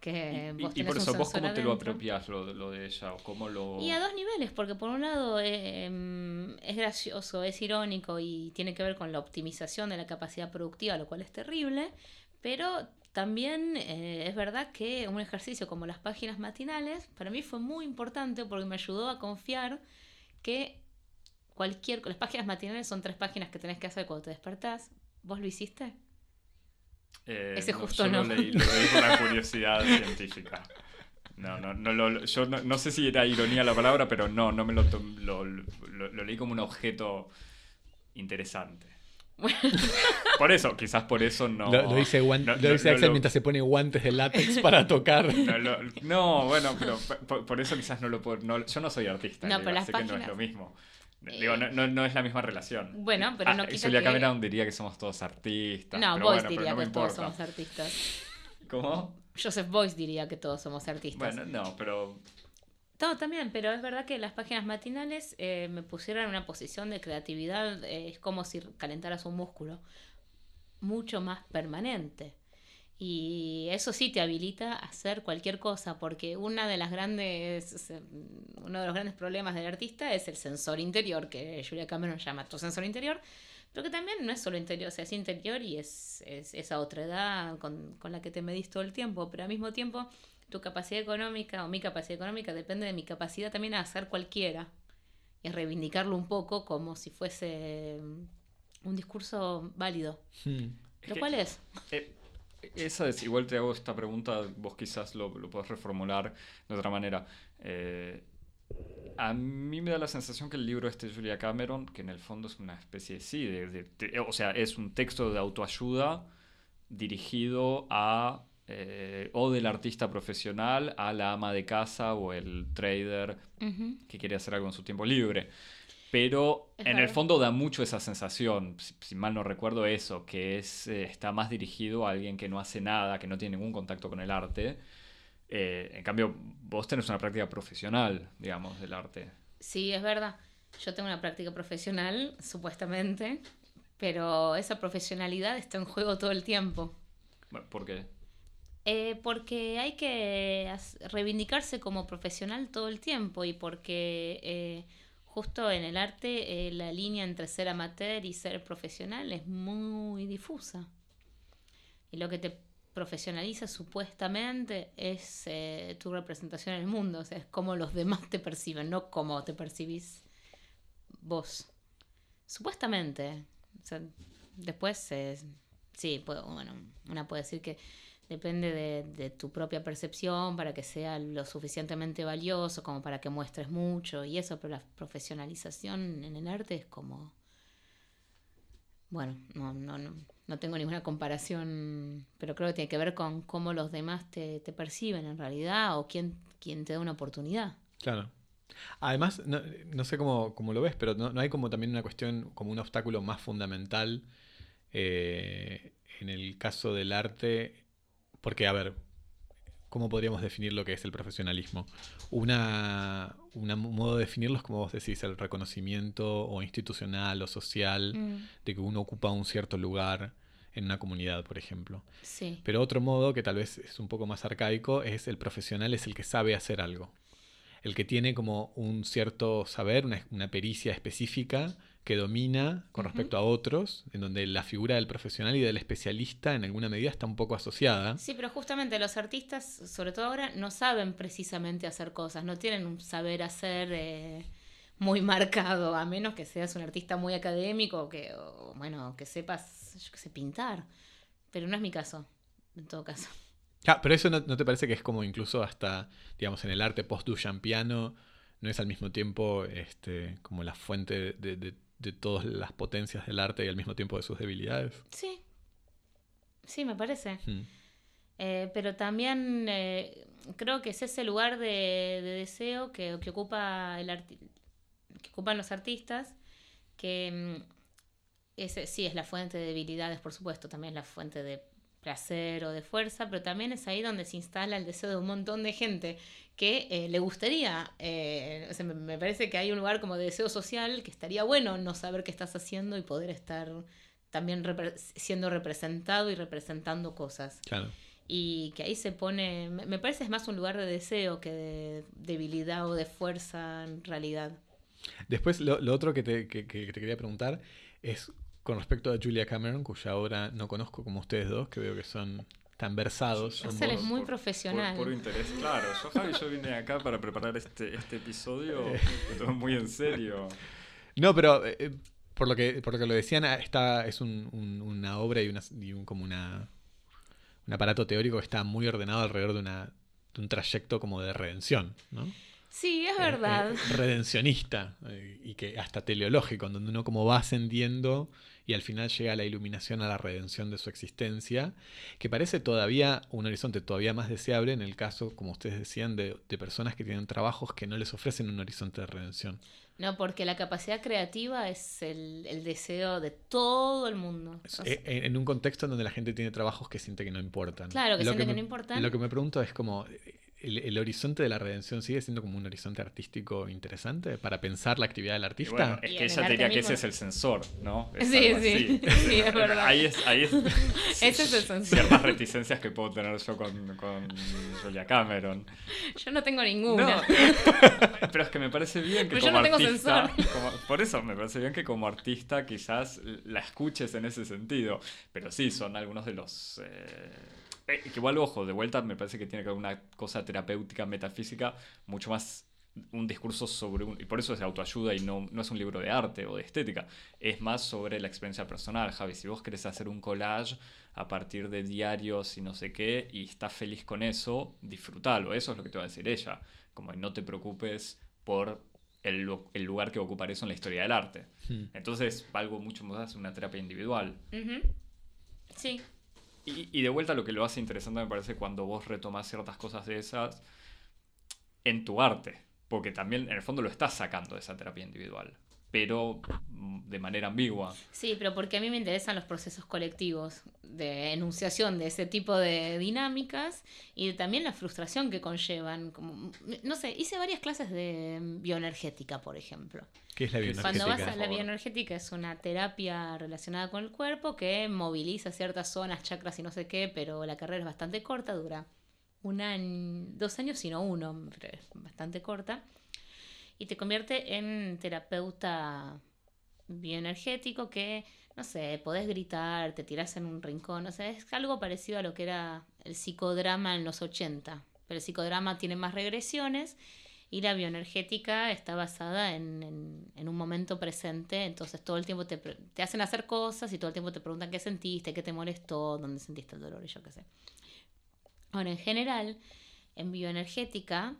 Que Y, vos y- y por eso, ¿vos cómo te lo adentro. apropias lo, de- lo de ella? ¿O cómo lo.? Y a dos niveles, porque por un lado eh, em, es gracioso, es irónico y tiene que ver con la optimización de la capacidad productiva, lo cual es terrible, pero también eh, es verdad que un ejercicio como las páginas matinales para mí fue muy importante porque me ayudó a confiar que cualquier... Las páginas matinales son tres páginas que tenés que hacer cuando te despertás. ¿Vos lo hiciste? Eh, Ese justo yo no. Lo leí, lo leí por la curiosidad científica. No, no, no, lo- yo no, no sé si era ironía la palabra, pero no, no me lo, lo, lo- lo leí como un objeto interesante. Por eso, quizás por eso no. Lo, lo dice, guan- no- lo no- dice no Axel lo- mientras se pone guantes de látex para tocar. No, lo- no, bueno, pero por, por eso quizás no lo puedo. no- yo no soy artista, No, digo, pero las así que no es páginas- lo mismo. Digo, no, no, no es la misma relación. Bueno, pero no Ah, quita Julia que- Cameron diría que somos todos artistas. No, Boyce bueno, diría no que todos somos artistas. ¿Cómo? Joseph Boyce diría que todos somos artistas. Bueno, no, pero No, también, pero es verdad que las páginas matinales eh, me pusieron en una posición de creatividad, eh, es como si calentaras un músculo, mucho más permanente. Y eso sí te habilita a hacer cualquier cosa, porque una de las grandes, sea, uno de los grandes problemas del artista es el sensor interior, que Julia Cameron llama tu sensor interior, pero que también no es solo interior, o sea, es interior y es, es esa otra edad con, con la que te medís todo el tiempo, pero al mismo tiempo tu capacidad económica o mi capacidad económica depende de mi capacidad también a hacer cualquiera y a reivindicarlo un poco como si fuese mm, un discurso válido, Hmm. lo que- cual es. Eh, esa es, igual te hago esta pregunta, vos quizás lo, lo podés reformular de otra manera. Eh, a mí me da la sensación que el libro este de Julia Cameron, que en el fondo es una especie, sí, de, de- de- o sea, es un texto de autoayuda dirigido a eh, o del artista profesional a la ama de casa o el trader que quiere hacer algo en su tiempo libre. Pero Es en el fondo da mucho esa sensación, si, si mal no recuerdo eso, que es, eh, está más dirigido a alguien que no hace nada, que no tiene ningún contacto con el arte. Eh, en cambio, vos tenés una práctica profesional, digamos, del arte. Sí, es verdad. Yo tengo una práctica profesional, supuestamente, pero esa profesionalidad está en juego todo el tiempo. ¿Por qué? Eh, porque hay que reivindicarse como profesional todo el tiempo y porque eh, justo en el arte eh, la línea entre ser amateur y ser profesional es muy difusa. Y lo que te profesionaliza supuestamente es tu representación en el mundo, o sea, es como los demás te perciben, no como te percibís vos. Supuestamente. después, sí, bueno, una puede decir que depende de, tu propia percepción para que sea lo suficientemente valioso como para que muestres mucho y eso, pero la profesionalización en el arte es como... Bueno, no, no, no, no tengo ninguna comparación, pero creo que tiene que ver con cómo los demás te, perciben en realidad o quién, quién te da una oportunidad. Claro. Además, no, sé cómo, lo ves, pero no, hay como también una cuestión, como un obstáculo más fundamental eh, en el caso del arte porque, a ver, ¿cómo podríamos definir lo que es el profesionalismo? Una, un modo de definirlo es como vos decís, el reconocimiento o institucional o social mm. de que uno ocupa un cierto lugar en una comunidad, por ejemplo. Sí. Pero otro modo, que tal vez es un poco más arcaico, es el profesional es el que sabe hacer algo. El que tiene como un cierto saber, una, una pericia específica que domina con respecto a otros, en donde la figura del profesional y del especialista en alguna medida está un poco asociada. Sí, pero justamente los artistas, sobre todo ahora, no saben precisamente hacer cosas, no tienen un saber hacer eh, muy marcado, a menos que seas un artista muy académico que, o, bueno, que sepas, yo qué sé, pintar. Pero no es mi caso, en todo caso. Ah, pero eso no, te parece que es como incluso hasta, digamos, en el arte post-Duchampiano, no es al mismo tiempo este, como la fuente de de todas las potencias del arte y al mismo tiempo de sus debilidades. Sí, sí, me parece. Hmm. Eh, pero también eh, creo que es ese lugar de, deseo que, ocupa el que ocupan los artistas, que mm, sí es la fuente de debilidades, por supuesto, también es la fuente de placer o de fuerza, pero también es ahí donde se instala el deseo de un montón de gente que eh, le gustaría, eh, o sea, me, parece que hay un lugar como de deseo social que estaría bueno no saber qué estás haciendo y poder estar también siendo representado y representando cosas. Claro. Y que ahí se pone, me, parece es más un lugar de deseo que de debilidad o de fuerza en realidad. Después, lo, otro que te, que te quería preguntar es con respecto a Julia Cameron, cuya obra no conozco como ustedes dos, que veo que son tan versados. Él es muy profesional. Por, interés, claro. Yo, Javi, yo vine acá para preparar este, este episodio todo muy en serio. No, pero eh, eh, por, lo que, por lo que lo decían, ah, está, es un, una obra y, una, y un, como una, un aparato teórico que está muy ordenado alrededor de, una, de un trayecto como de redención, ¿no? Sí, es eh, verdad. redencionista y que hasta teleológico, donde uno como va ascendiendo y al final llega a la iluminación, a la redención de su existencia, que parece todavía un horizonte todavía más deseable en el caso, como ustedes decían, de, personas que tienen trabajos que no les ofrecen un horizonte de redención. No, porque la capacidad creativa es el, deseo de todo el mundo. Eh, en, un contexto en donde la gente tiene trabajos que siente que no importan. Claro, que siente que, no importan. Lo que me pregunto es como, el, horizonte de la redención sigue siendo como un horizonte artístico interesante para pensar la actividad del artista. es que ella diría que ese es el sensor, ¿no? sí, sí, sí, es verdad. Ahí es, ahí es, ese es el sensor. Ciertas reticencias que puedo tener yo con, con Julia Cameron. Yo no tengo ninguna. pero es que me parece bien que pero como yo no artista, tengo sensor. por eso me parece bien que como artista quizás la escuches en ese sentido. Pero sí, son algunos de los... Eh, eh, que igual, ojo, de vuelta me parece que tiene que ver una cosa terapéutica, metafísica, mucho más un discurso sobre un... Y por eso es de autoayuda y no, no es un libro de arte o de estética. Es más sobre la experiencia personal, Javi. Si vos querés hacer un collage a partir de diarios y no sé qué, y estás feliz con eso, disfrútalo. Eso es lo que te va a decir ella. Como no te preocupes por el, lugar que va a ocupar eso en la historia del arte. Hmm. Entonces, algo mucho más una terapia individual. Sí, y, de vuelta lo que lo hace interesante me parece cuando vos retomas ciertas cosas de esas en tu arte. Porque también en el fondo lo estás sacando de esa terapia individual. Pero mm, de manera ambigua. Sí, pero porque a mí me interesan los procesos colectivos de enunciación de ese tipo de dinámicas y también la frustración que conllevan. Como, no sé, hice varias clases de bioenergética, por ejemplo. ¿Qué es la bioenergética? Cuando vas a la bioenergética es una terapia relacionada con el cuerpo que moviliza ciertas zonas, chakras y no sé qué, pero la carrera es bastante corta, dura un año, dos años, sino uno, pero es bastante corta. Y te convierte en terapeuta bioenergético que, no sé, podés gritar, te tirás en un rincón, o sea, es algo parecido a lo que era el psicodrama en los 80. Pero el psicodrama tiene más regresiones y la bioenergética está basada en, un momento presente, entonces todo el tiempo te, te, hacen hacer cosas y todo el tiempo te preguntan qué sentiste, qué te molestó, dónde sentiste el dolor y yo qué sé. Ahora, en general, en bioenergética,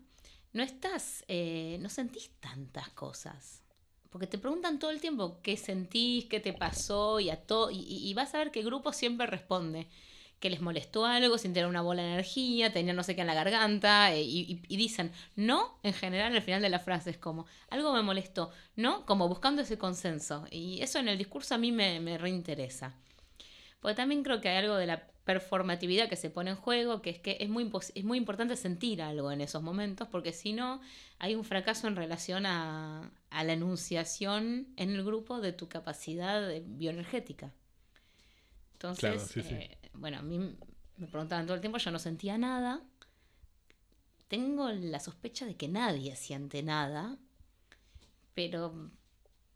no estás, eh, no sentís tantas cosas. Porque te preguntan todo el tiempo qué sentís, qué te pasó y, a todo, y, vas a ver que el grupo siempre responde que les molestó algo, tener una bola de energía, tenían no sé qué en la garganta, eh, y, y, dicen no, en general al final de la frase es como, algo me molestó, no, como buscando ese consenso. Y eso en el discurso a mí me, me reinteresa. Porque también creo que hay algo de la performatividad que se pone en juego, que es que es muy, es muy importante sentir algo en esos momentos, porque si no, hay un fracaso en relación a, la enunciación en el grupo de tu capacidad bioenergética. Entonces, eh, bueno, a mí me preguntaban todo el tiempo, yo no sentía nada. Tengo la sospecha de que nadie siente nada, pero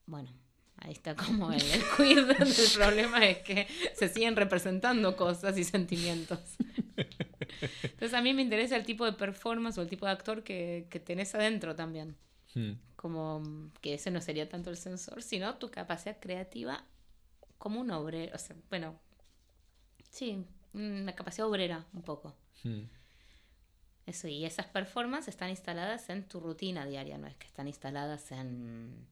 bueno, Ahí está como el, el queer el problema es que se siguen representando cosas y sentimientos. Entonces a mí me interesa el tipo de performance o el tipo de actor que, que tenés adentro también. Hmm. Como que ese no sería tanto el sensor, sino tu capacidad creativa como un obrero. O sea, bueno, sí, una capacidad obrera un poco. Hmm. Eso, y esas performances están instaladas en tu rutina diaria, no es que están instaladas en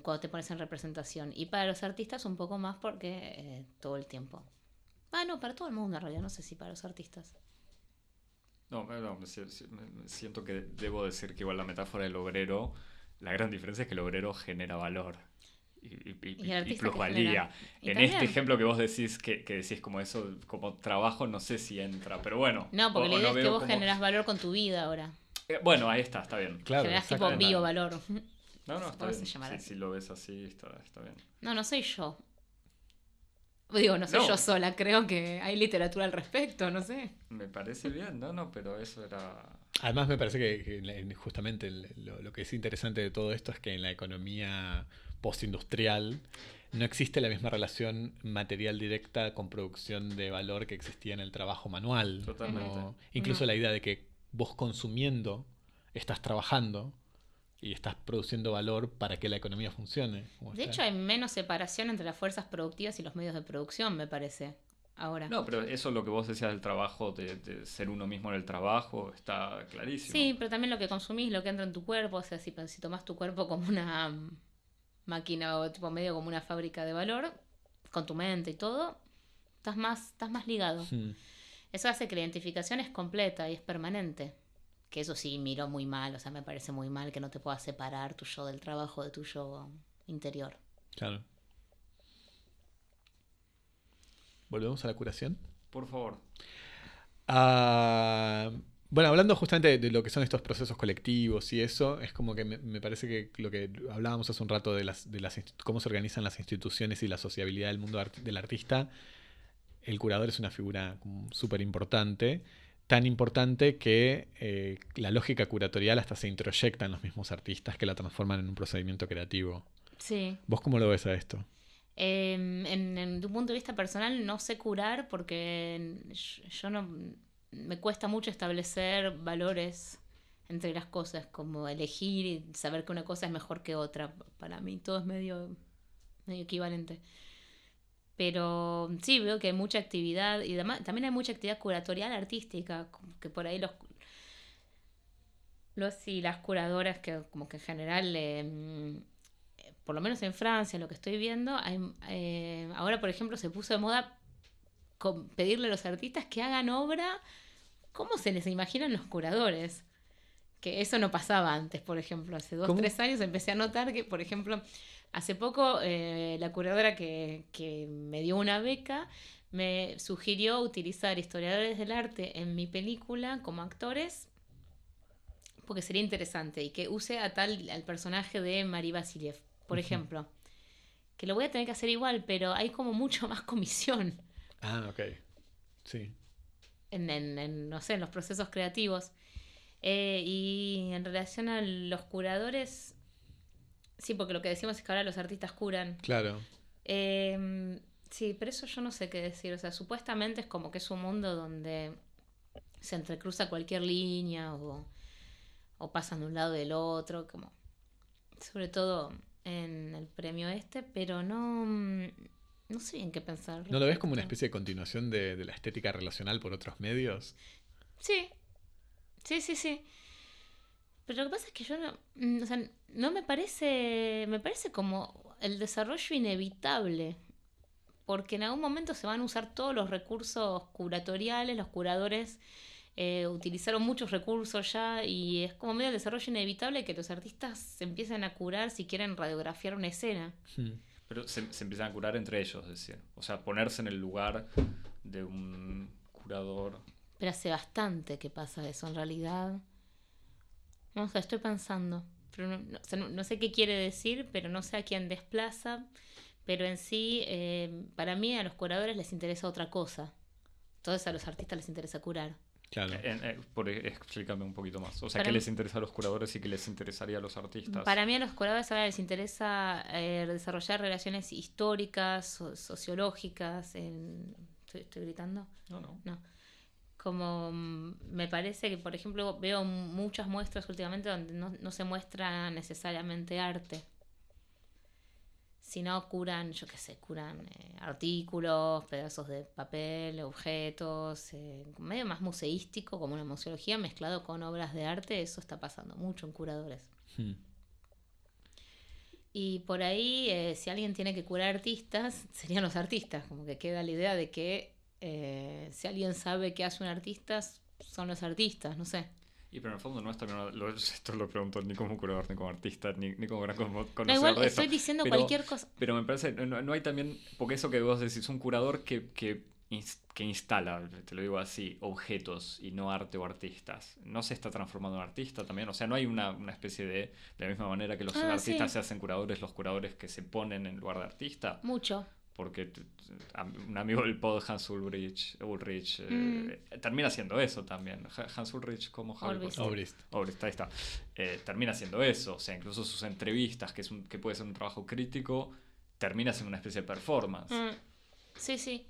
cuando te pones en representación. Y para los artistas un poco más porque eh, todo el tiempo. Ah, no, para todo el mundo en realidad, no sé si para los artistas. No, no siento que debo decir que igual la metáfora del obrero, la gran diferencia es que el obrero genera valor y, y, plusvalía. En este ejemplo que vos decís, que, que, decís como eso, como trabajo, no sé si entra, pero bueno. No, porque la idea es que vos generas valor con tu vida ahora. Eh, bueno, ahí está, está bien. Claro, generas tipo biovalor. No, no, está bien. Si, lo ves así, está, bien. No, no soy yo. Digo, no soy yo sola, creo que hay literatura al respecto, no sé. Me parece bien, no, no, pero eso era... Además me parece que, justamente lo, que es interesante de todo esto es que en la economía postindustrial no existe la misma relación material directa con producción de valor que existía en el trabajo manual. Totalmente. incluso la idea de que vos consumiendo estás trabajando y estás produciendo valor para que la economía funcione. De hecho, hay menos separación entre las fuerzas productivas y los medios de producción, me parece. Ahora. No, pero eso es lo que vos decías del trabajo, de, ser uno mismo en el trabajo, está clarísimo. Sí, pero también lo que consumís, lo que entra en tu cuerpo, o sea, si, si tomás tu cuerpo como una máquina o tipo medio como una fábrica de valor, con tu mente y todo, estás más, estás más ligado. Eso hace que la identificación es completa y es permanente que eso sí miro muy mal, o sea, me parece muy mal que no te puedas separar tu yo del trabajo de tu yo interior. Claro. ¿Volvemos a la curación? Por favor. Ah, bueno, hablando justamente de, lo que son estos procesos colectivos y eso, es como que me, parece que lo que hablábamos hace un rato de, las, de las, cómo se organizan las instituciones y la sociabilidad del mundo del artista, el curador es una figura súper importante tan importante que eh, la lógica curatorial hasta se introyecta en los mismos artistas que la transforman en un procedimiento creativo. Sí. ¿Vos cómo lo ves a esto? Em, en, en, un punto de vista personal no sé curar porque yo no me cuesta mucho establecer valores entre las cosas, como elegir y saber que una cosa es mejor que otra. Para mí todo es medio, medio equivalente. Pero sí, veo que hay mucha actividad y también hay mucha actividad curatorial artística, que por ahí los, los y las curadoras que como que en general, em, por lo menos en Francia, lo que estoy viendo, hay, eh, ahora por ejemplo se puso de moda pedirle a los artistas que hagan obra como se les imaginan los curadores que eso no pasaba antes, por ejemplo. Hace dos, ¿Cómo? tres años empecé a notar que, por ejemplo, hace poco eh, la curadora que, que me dio una beca me sugirió utilizar historiadores del arte en mi película como actores porque sería interesante y que use a tal al personaje de Mari Vasiliev, por ejemplo. Que lo voy a tener que hacer igual, pero hay como mucho más comisión Ah, ok. Sí. en, en- en, no sé, en los procesos creativos. Eh, y en relación a los curadores, sí, porque lo que decimos es que ahora los artistas curan. Claro. Eh, sí, pero eso yo no sé qué decir. O sea, supuestamente es como que es un mundo donde se entrecruza cualquier línea o, o pasan de un lado del otro, como sobre todo en el premio este, pero no, no sé en qué pensar. ¿No lo ves como una especie de continuación de, de la estética relacional por otros medios? Sí, sí, sí, sí. Pero lo que pasa es que yo no, mm, o sea, no me parece, me parece como el desarrollo inevitable, porque en algún momento se van a usar todos los recursos curatoriales, los curadores eh, utilizaron muchos recursos ya y es como medio el desarrollo inevitable que los artistas se empiecen a curar si quieren radiografiar una escena. Hmm. Pero se, se empiezan a curar entre ellos, es decir. O sea, ponerse en el lugar de un curador. Pero hace bastante que pasa eso en realidad. No sé, estoy pensando. Pero no, no- o sea, no- no sé qué quiere decir, pero no sé a quién desplaza. Pero en sí, eh, para mí a los curadores les interesa otra cosa. Entonces a los artistas les interesa curar. Claro. En- eh, por, explícame un poquito más. O sea, Para ¿qué mí- les interesa a los curadores y qué les interesaría a los artistas? Para mí a los curadores ahora les interesa eh, desarrollar relaciones históricas, so- sociológicas. en- ¿Estoy, estoy gritando? No, no. No. Como mm, me parece que, por ejemplo, veo muchas muestras últimamente donde no, no se muestra necesariamente arte. Sino curan, yo qué sé, curan eh, artículos, pedazos de papel, objetos, eh, medio más museístico, como una museología mezclado con obras de arte. Eso está pasando mucho en curadores. Hmm. Y por ahí, eh, si alguien tiene que curar artistas, serían los artistas. Como que queda la idea de que eh, si alguien sabe qué hace un artista, son los artistas, no sé. Y pero en el fondo no es también lo- esto lo pregunto ni como curador, ni como artista, ni, ni como gran como- No, conocedor igual de esto. estoy diciendo Pero- cualquier cosa. Pero me parece, no, no hay también, porque eso que vos decís, un curador que, que, que instala, te lo digo así, objetos y no arte o artistas, ¿no se está transformando en artista también? O sea, no hay una, una especie de, de la misma manera que los Ah, artistas sí. se hacen curadores, los curadores que se ponen en lugar de artista, Mucho. Porque t- t- a- un amigo del pod, Hans Ulrich, Ulrich eh, Mm. termina haciendo eso también. Hans Ulrich como. Obrist. Obrist, ahí está. Eh, termina haciendo eso. O sea, incluso sus entrevistas, que, es un- que puede ser un trabajo crítico, termina siendo una especie de performance. Mm, sí, sí.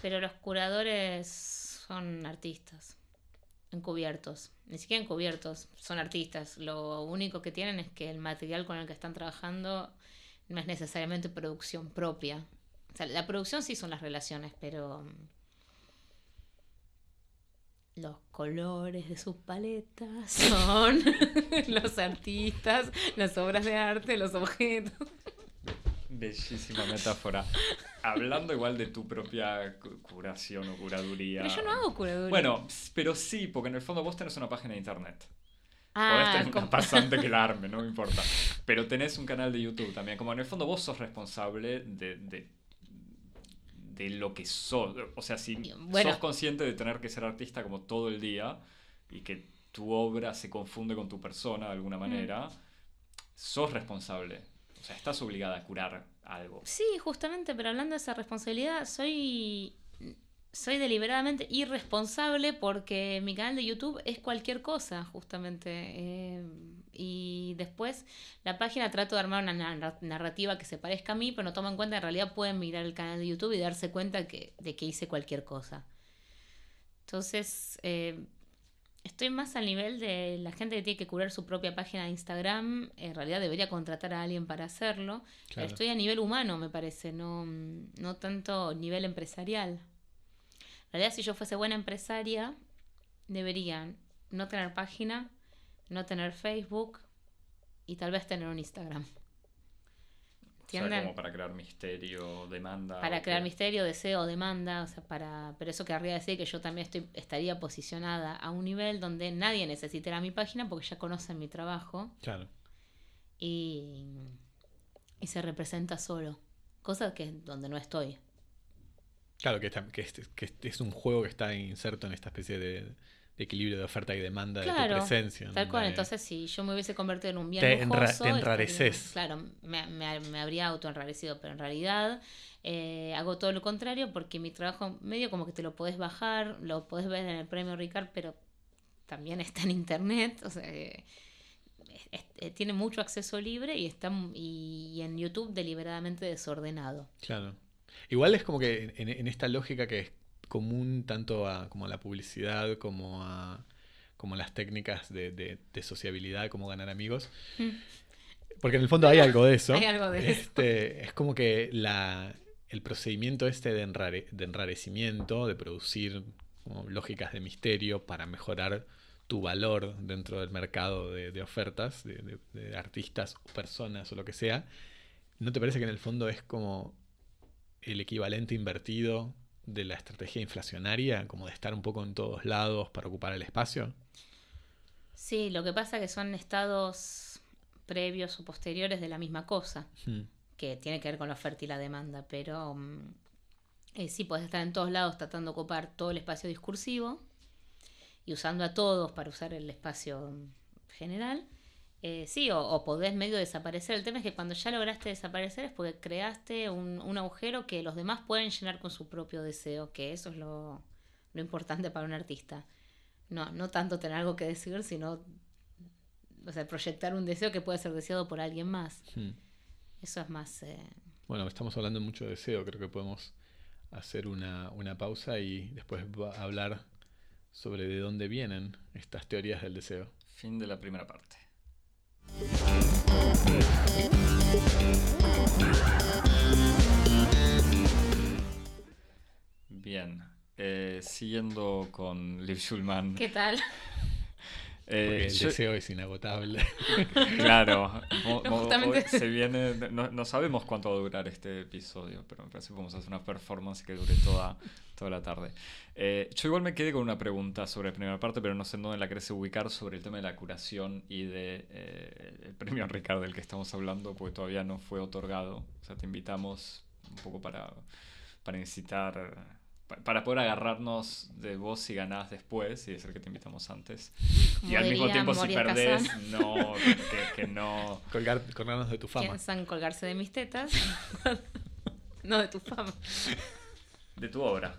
Pero los curadores son artistas. Encubiertos. Ni siquiera encubiertos. Son artistas. Lo único que tienen es que el material con el que están trabajando no es necesariamente producción propia. O sea, la producción sí son las relaciones, pero mm, los colores de sus paletas son los artistas, las obras de arte, los objetos. Bellísima metáfora. Hablando igual de tu propia cu- curación o curaduría. Pero yo no hago curaduría. Bueno, pero sí, porque en el fondo vos tenés una página de internet. Podés ah, tener com- una pasante que la arme, no me importa. Pero tenés un canal de YouTube también. Como en el fondo vos sos responsable de, de, de lo que sos. O sea, si Bueno. sos consciente de tener que ser artista como todo el día y que tu obra se confunde con tu persona de alguna manera, sos responsable. O sea, estás obligada a curar algo. Sí, justamente, pero hablando de esa responsabilidad, soy soy deliberadamente irresponsable porque mi canal de YouTube es cualquier cosa, justamente. eh, y después la página trato de armar una narra- narrativa que se parezca a mí, pero no tomo en cuenta que en realidad pueden mirar el canal de YouTube y darse cuenta que, de que hice cualquier cosa. Entonces, eh, estoy más al nivel de la gente que tiene que curar su propia página de Instagram. En realidad debería contratar a alguien para hacerlo. Claro. Estoy a nivel humano, me parece, no, no tanto nivel empresarial. En realidad, si yo fuese buena empresaria, debería no tener página, no tener Facebook y tal vez tener un Instagram. tienden... como para crear misterio, demanda. Para o crear qué. misterio, deseo, demanda, o sea, para... Pero eso querría decir que yo también estoy, estaría posicionada a un nivel donde nadie necesitará mi página porque ya conocen mi trabajo Claro. y, y se representa solo. Cosa que donde no estoy. Claro, que, está- que, es, que es- un juego que está inserto en esta especie de, de equilibrio de oferta y demanda de tu presencia. Tal cual, De- entonces si yo me hubiese convertido en un bien Te lujoso, te enrareces. claro, me, me- me habría autoenrarecido, pero en realidad eh, hago todo lo contrario porque mi trabajo medio como que te lo podés bajar, lo podés ver en el premio Ricard, pero también está en internet, o sea, eh, es- es- tiene mucho acceso libre y está y en YouTube deliberadamente desordenado. Claro. Igual es como que en, en esta lógica que es común tanto a, como a la publicidad como a como las técnicas de, de- de sociabilidad, como ganar amigos. Porque en el fondo hay algo de eso. Hay algo de eso. Este, Es como que la, el procedimiento este de, enrare- de enrarecimiento, de producir como lógicas de misterio para mejorar tu valor dentro del mercado de, de ofertas, de, de- de artistas o personas o lo que sea, ¿no te parece que en el fondo es como el equivalente invertido de la estrategia inflacionaria, como de estar un poco en todos lados para ocupar el espacio? Sí, lo que pasa que son estados previos o posteriores de la misma cosa. Hmm. que tiene que ver con la oferta y la demanda, pero mm, eh, sí, podés estar en todos lados tratando de ocupar todo el espacio discursivo y usando a todos para usar el espacio mm, general. Eh, sí, o, o podés medio desaparecer. El tema es que cuando ya lograste desaparecer es porque creaste un, un agujero que los demás pueden llenar con su propio deseo, que eso es lo, lo importante para un artista. No, no tanto tener algo que decir, sino o sea, proyectar un deseo que puede ser deseado por alguien más. Hmm. Eso es más... eh, Bueno, estamos hablando mucho de deseo, creo que podemos hacer una, una pausa y después va a hablar sobre de dónde vienen estas teorías del deseo. Fin de la primera parte. Bien. eh, siguiendo con Liv Schulman. ¿Qué tal? Porque eh, el yo- deseo es inagotable. Claro, mo- mo- Justamente. se viene, no, no sabemos cuánto va a durar este episodio, pero me parece que vamos a hacer una performance que dure toda, toda la tarde. Eh, yo igual me quedé con una pregunta sobre la primera parte, pero no sé en dónde la querés ubicar, sobre el tema de la curación y de eh, el premio Ricardo del que estamos hablando, porque todavía no fue otorgado. O sea, te invitamos un poco para, para incitar... pa- Para poder agarrarnos de vos si ganás después y decir que te invitamos antes. Como Y al mismo tiempo, si perdés, Kazan. no, que, que no. Colgar, colgarnos de tu fama. Piensan colgarse de mis tetas. no de tu fama. De tu obra.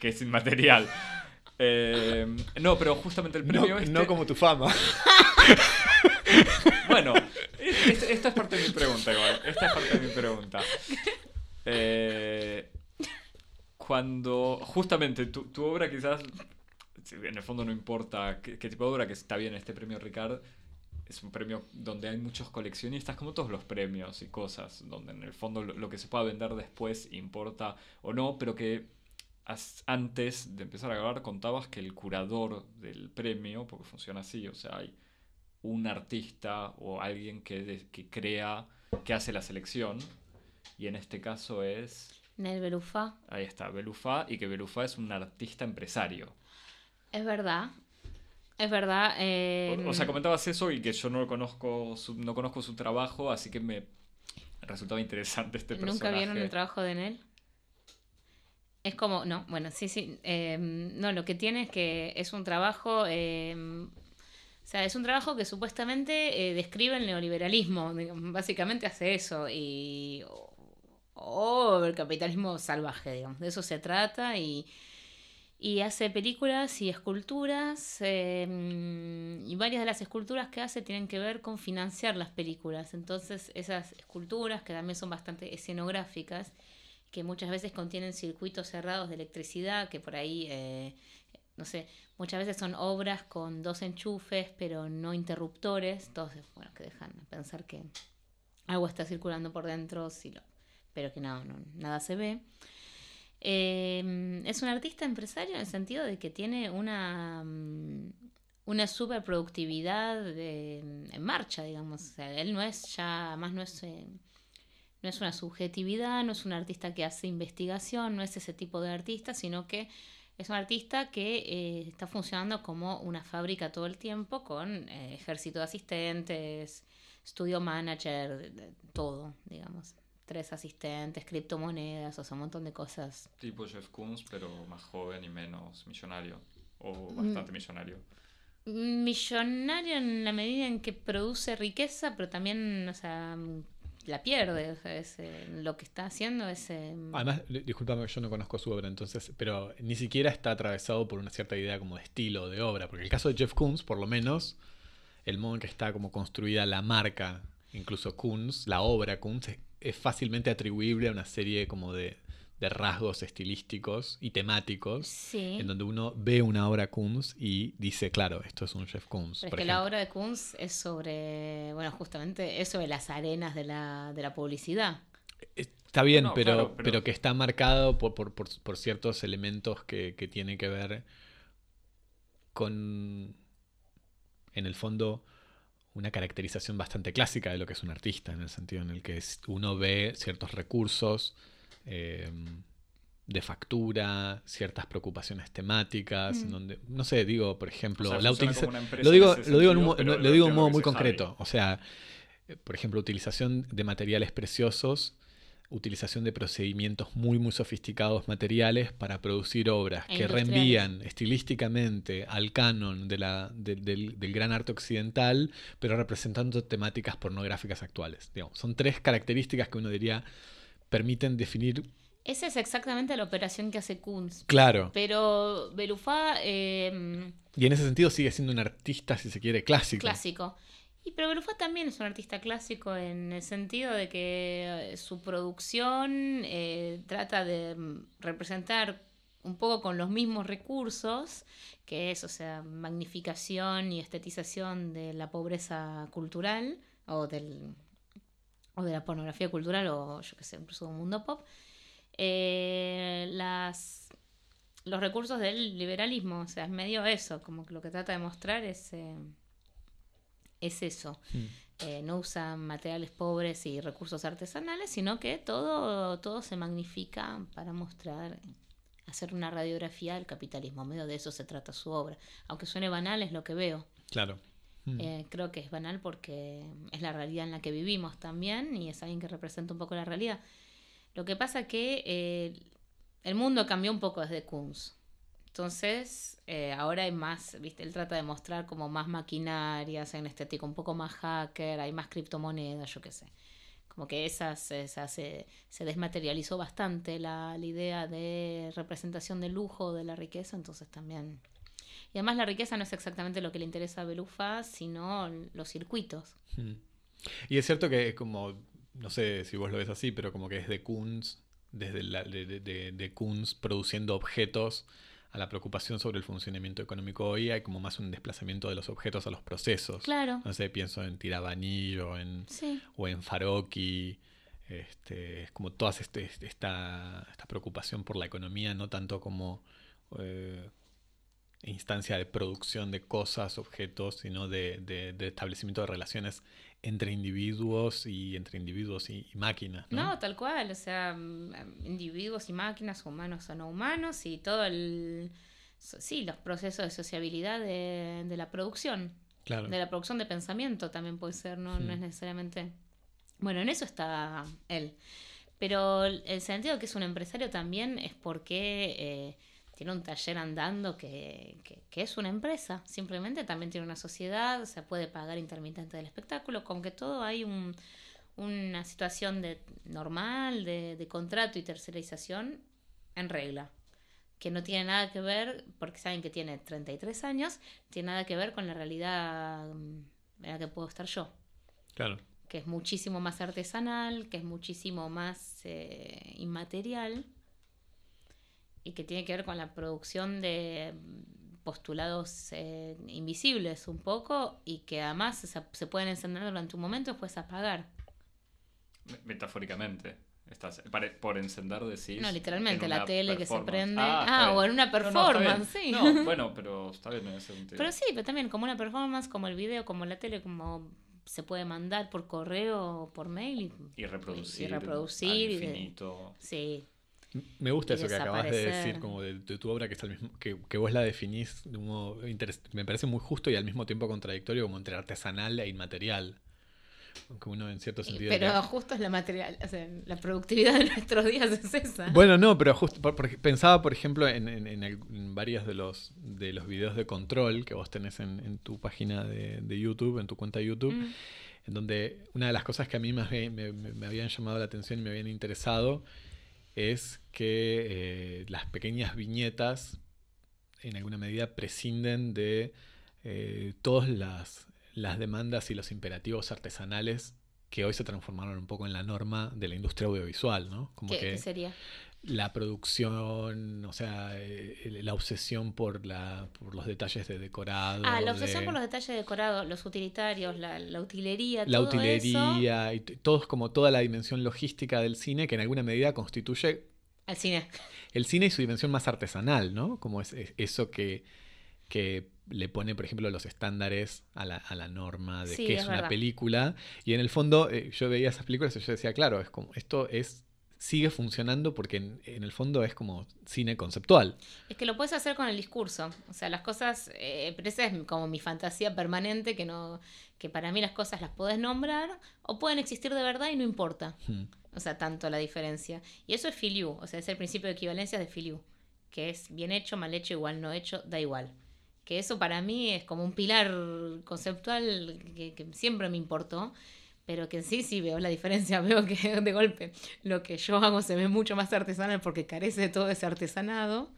Que es inmaterial. Eh, no, pero justamente el No, premio este. no como tu fama. Bueno, es- es- esta es parte de mi pregunta, igual. Esta es parte de mi pregunta. Eh, cuando. Justamente tu, tu obra, quizás. En el fondo no importa qué, tipo de obra, que está bien este premio Ricard. Es un premio donde hay muchos coleccionistas, como todos los premios y cosas, donde en el fondo lo, que se pueda vender después importa o no, pero que antes de empezar a grabar contabas que el curador del premio, porque funciona así, o sea, hay un artista o alguien que, que crea, que hace la selección, y en este caso es, Nel Berufá. ahí está, Belufá, y que Belufá es un artista empresario. Es verdad. Es verdad. eh, O, o sea, comentabas eso y que yo no conozco su, no conozco su trabajo, así que me resultaba interesante este personaje. ¿Nunca vieron el trabajo de Nel? Es como, no, bueno, sí, sí. eh, no, lo que tiene es que es un trabajo. eh, o sea, es un trabajo que supuestamente eh, describe el neoliberalismo. Básicamente hace eso. Y. O, o el capitalismo salvaje, digamos. De eso se trata. Y. Y hace películas y esculturas. eh, y varias de las esculturas que hace tienen que ver con financiar las películas. Entonces, esas esculturas, que también son bastante escenográficas, que muchas veces contienen circuitos cerrados de electricidad, que por ahí, eh, no sé, muchas veces son obras con dos enchufes, pero no interruptores. Entonces, bueno, que dejan pensar que algo está circulando por dentro, sí lo, pero que no, nada se ve. Eh, es un artista empresario en el sentido de que tiene una, mm, una superproductividad de- en marcha, digamos. Él no es ya, más no es, eh, no es una subjetividad, no es un artista que hace investigación, no es ese tipo de artista, sino que es un artista que eh, está funcionando como una fábrica todo el tiempo con eh, ejército de asistentes, estudio manager, todo, digamos. Tres asistentes, criptomonedas, o sea, un montón de cosas. Tipo Jeff Koons, pero más joven y menos millonario. O bastante Mm. millonario. Millonario en la medida en que produce riqueza, pero también, o sea, la pierde. O sea, es, eh, lo que está haciendo es... eh, Además, di- discúlpame, yo no conozco su obra, entonces, pero ni siquiera está atravesado por una cierta idea como de estilo de obra, porque el caso de Jeff Koons, por lo menos, el modo en que está como construida la marca, incluso Koons, la obra Koons, es, fácilmente atribuible a una serie como de, de rasgos estilísticos y temáticos, sí. en donde uno ve una obra Koons y dice, claro, esto es un Jeff Koons. Pero es que la obra de Kunz es sobre, bueno, justamente es sobre las arenas de la, de la publicidad. Está bien, No, pero, claro, pero... pero- que está marcado por, por, por- por ciertos elementos que, que tienen que ver con, en el fondo, una caracterización bastante clásica de lo que es un artista, en el sentido en el que es- uno ve ciertos recursos eh, de factura, ciertas preocupaciones temáticas, en Mm. donde, no sé, digo, por ejemplo, O sea, la utiliza- lo digo, lo digo, en un, lo digo un modo muy sabe. concreto. O sea, por ejemplo, utilización de materiales preciosos, utilización de procedimientos muy, muy sofisticados materiales para producir obras E que reenvían estilísticamente al canon de la, de- del, del gran arte occidental, pero representando temáticas pornográficas actuales. Digamos, son tres características que uno diría permiten definir Esa es exactamente la operación que hace Kunz. claro. Pero Belufá, eh, Y en ese sentido sigue siendo un artista, si se quiere, clásico. clásico. Y pero también es un artista clásico en el sentido de que eh, su producción eh, trata de mm, representar un poco con los mismos recursos, que es, o sea, magnificación y estetización de la pobreza cultural o del o de la pornografía cultural o yo qué sé, incluso del mundo pop. Eh, las los recursos del liberalismo, o sea, es medio eso, como que lo que trata de mostrar es es eso. Mm. Eh, no usa materiales pobres y recursos artesanales, sino que todo, todo se magnifica para mostrar, hacer una radiografía del capitalismo. Medio de eso se trata su obra. Aunque suene banal, es lo que veo. Claro. Mm. Eh, creo que es banal porque es la realidad en la que vivimos también y es alguien que representa un poco la realidad. Lo que pasa que eh, el mundo cambió un poco desde Kunz. Entonces, eh, ahora hay más, viste, él trata de mostrar como más maquinarias en estética, un poco más hacker, hay más criptomonedas, yo qué sé. Como que esas, esas se, se desmaterializó bastante la, la idea de representación del lujo, de la riqueza, entonces también... Y además la riqueza no es exactamente lo que le interesa a Belufa, sino los circuitos. Mm. Y es cierto que como, no sé si vos lo ves así, pero como que es de Kunz, desde la, de, de, de, de Kunz produciendo objetos a la preocupación sobre el funcionamiento económico hoy, hay como más un desplazamiento de los objetos a los procesos. Claro. No sé, pienso en Tirabanillo en, Sí. o en Faroki. Este, es como toda este, esta, esta preocupación por la economía, no tanto como eh, instancia de producción de cosas, objetos, sino de, de, de establecimiento de relaciones entre individuos y entre individuos y, y máquinas. ¿no? ¿no? tal cual, o sea, mm, individuos y máquinas, humanos o no humanos, y todo el... Sí, los procesos de sociabilidad de, de la producción, claro. de la producción de pensamiento también puede ser, no, no es necesariamente... Bueno, en eso está él. Pero el el sentido de que es un empresario también es porque eh, tiene un taller andando que, que- que es una empresa. Simplemente también tiene una sociedad, se puede pagar intermitente del espectáculo, como que todo hay un, una situación de normal de, de contrato y tercerización en regla. Que no tiene nada que ver, porque saben que tiene 33 años, tiene nada que ver con la realidad mm, en la que puedo estar yo Claro. que es muchísimo más artesanal, que es muchísimo más eh, inmaterial y que tiene que ver con la producción de mm, postulados eh, invisibles un poco y que además se, se pueden encender durante un momento y después apagar. Me- Metafóricamente. Estás, por encender decís. No, literalmente, en la tele que se prende. Ah, bien. o en una No, no, performance, bien. sí. No, bueno, pero está bien en ese sentido. Pero sí, pero también como una performance, como el video, como la tele, como se puede mandar por correo o por mail. Y, reproducir. Y reproducir. Al infinito. sí. Me gusta eso que acabas de decir, como de, tu obra, que, es el mismo, que, que, vos la definís de un modo me parece muy justo y al mismo tiempo contradictorio como entre artesanal e inmaterial. Aunque uno en cierto sentido... Pero justo es la material, o sea, la productividad de nuestros días es esa. Bueno, no, pero justo porque pensaba, por ejemplo, en, en, en, varios de los, de los videos de control que vos tenés en, tu página de, de, YouTube, en tu cuenta de YouTube, mm. en donde una de las cosas que a mí más me, me, me habían llamado la atención y me habían interesado es que eh, las pequeñas viñetas en alguna medida prescinden de eh, todas las, demandas y los imperativos artesanales que hoy se transformaron un poco en la norma de la industria audiovisual, ¿no? Como ¿Qué, sería? La producción, o sea, eh, la obsesión por, la, por los detalles de decorado. Ah, la obsesión por los detalles de decorado, los utilitarios, la, utilería, la utilería y todo como toda la dimensión logística del cine que en alguna medida constituye al cine. El cine y su dimensión más artesanal, ¿no? Como es, eso que, que, le pone, por ejemplo, los estándares a la, a la norma de qué es, una película. Y en el fondo, eh, yo veía esas películas y yo decía, claro, es como, esto es sigue funcionando porque en, el fondo es como cine conceptual. Es que lo puedes hacer con el discurso. O sea, las cosas, eh, pero esa es como mi fantasía permanente, que no que para mí las cosas las puedes nombrar o pueden existir de verdad y no importa. Hmm. O sea, tanto la diferencia. Y eso es filiu, o sea, es el principio de equivalencia de filiu, que es bien hecho, mal hecho, igual, no hecho, da igual. Que eso para mí es como un pilar conceptual que, que siempre me importó pero que sí, sí veo la diferencia, veo que de golpe lo que yo hago se ve mucho más artesanal porque carece de todo ese artesanado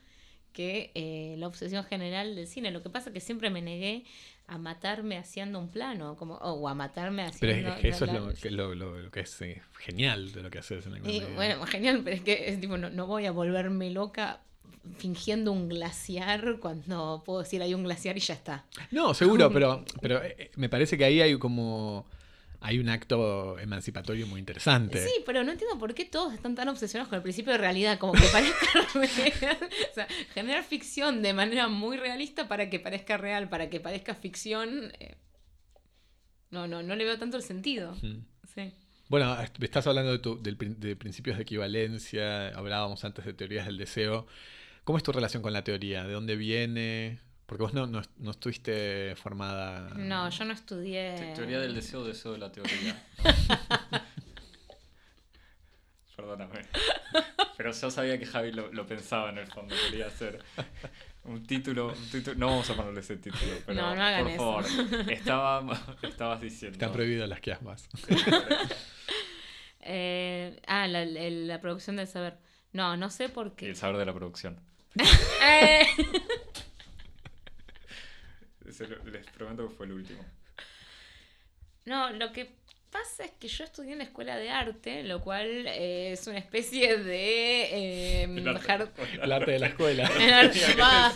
que eh, la obsesión general del cine. Lo que pasa es que siempre me negué a matarme haciendo un plano, como, o a matarme haciendo... Pero es eso es lo, lo, que es eh, genial de lo que haces en el Bueno, genial, pero es que es, tipo, no, no voy a volverme loca fingiendo un glaciar cuando puedo decir hay un glaciar y ya está. No, seguro, pero, pero eh, me parece que ahí hay como hay un acto emancipatorio muy interesante. Sí, pero no entiendo por qué todos están tan obsesionados con el principio de realidad, como que parezca real. O sea, generar ficción de manera muy realista para que parezca real, para que parezca ficción. Eh, no, no, no le veo tanto el sentido. Sí. Bueno, estás hablando de, tu, de principios de equivalencia, hablábamos antes de teorías del deseo. ¿Cómo es tu relación con la teoría? ¿De dónde viene? Porque vos no, no, estuviste formada. No, yo no estudié. Teoría del deseo, deseo de la teoría. Perdóname. Pero yo sabía que Javi lo, pensaba en el fondo. Quería hacer un título, No vamos a ponerle ese título, pero no, no hagan por favor. Estaba, estabas diciendo. Están prohibidas las que más. eh, ah, la, la, producción del saber. No, no sé por qué. El saber de la producción. Eh les prometo que fue el último. No, lo que pasa es que yo estudié en la escuela de arte, lo cual eh, es una especie de... Eh, el, arte, de la escuela.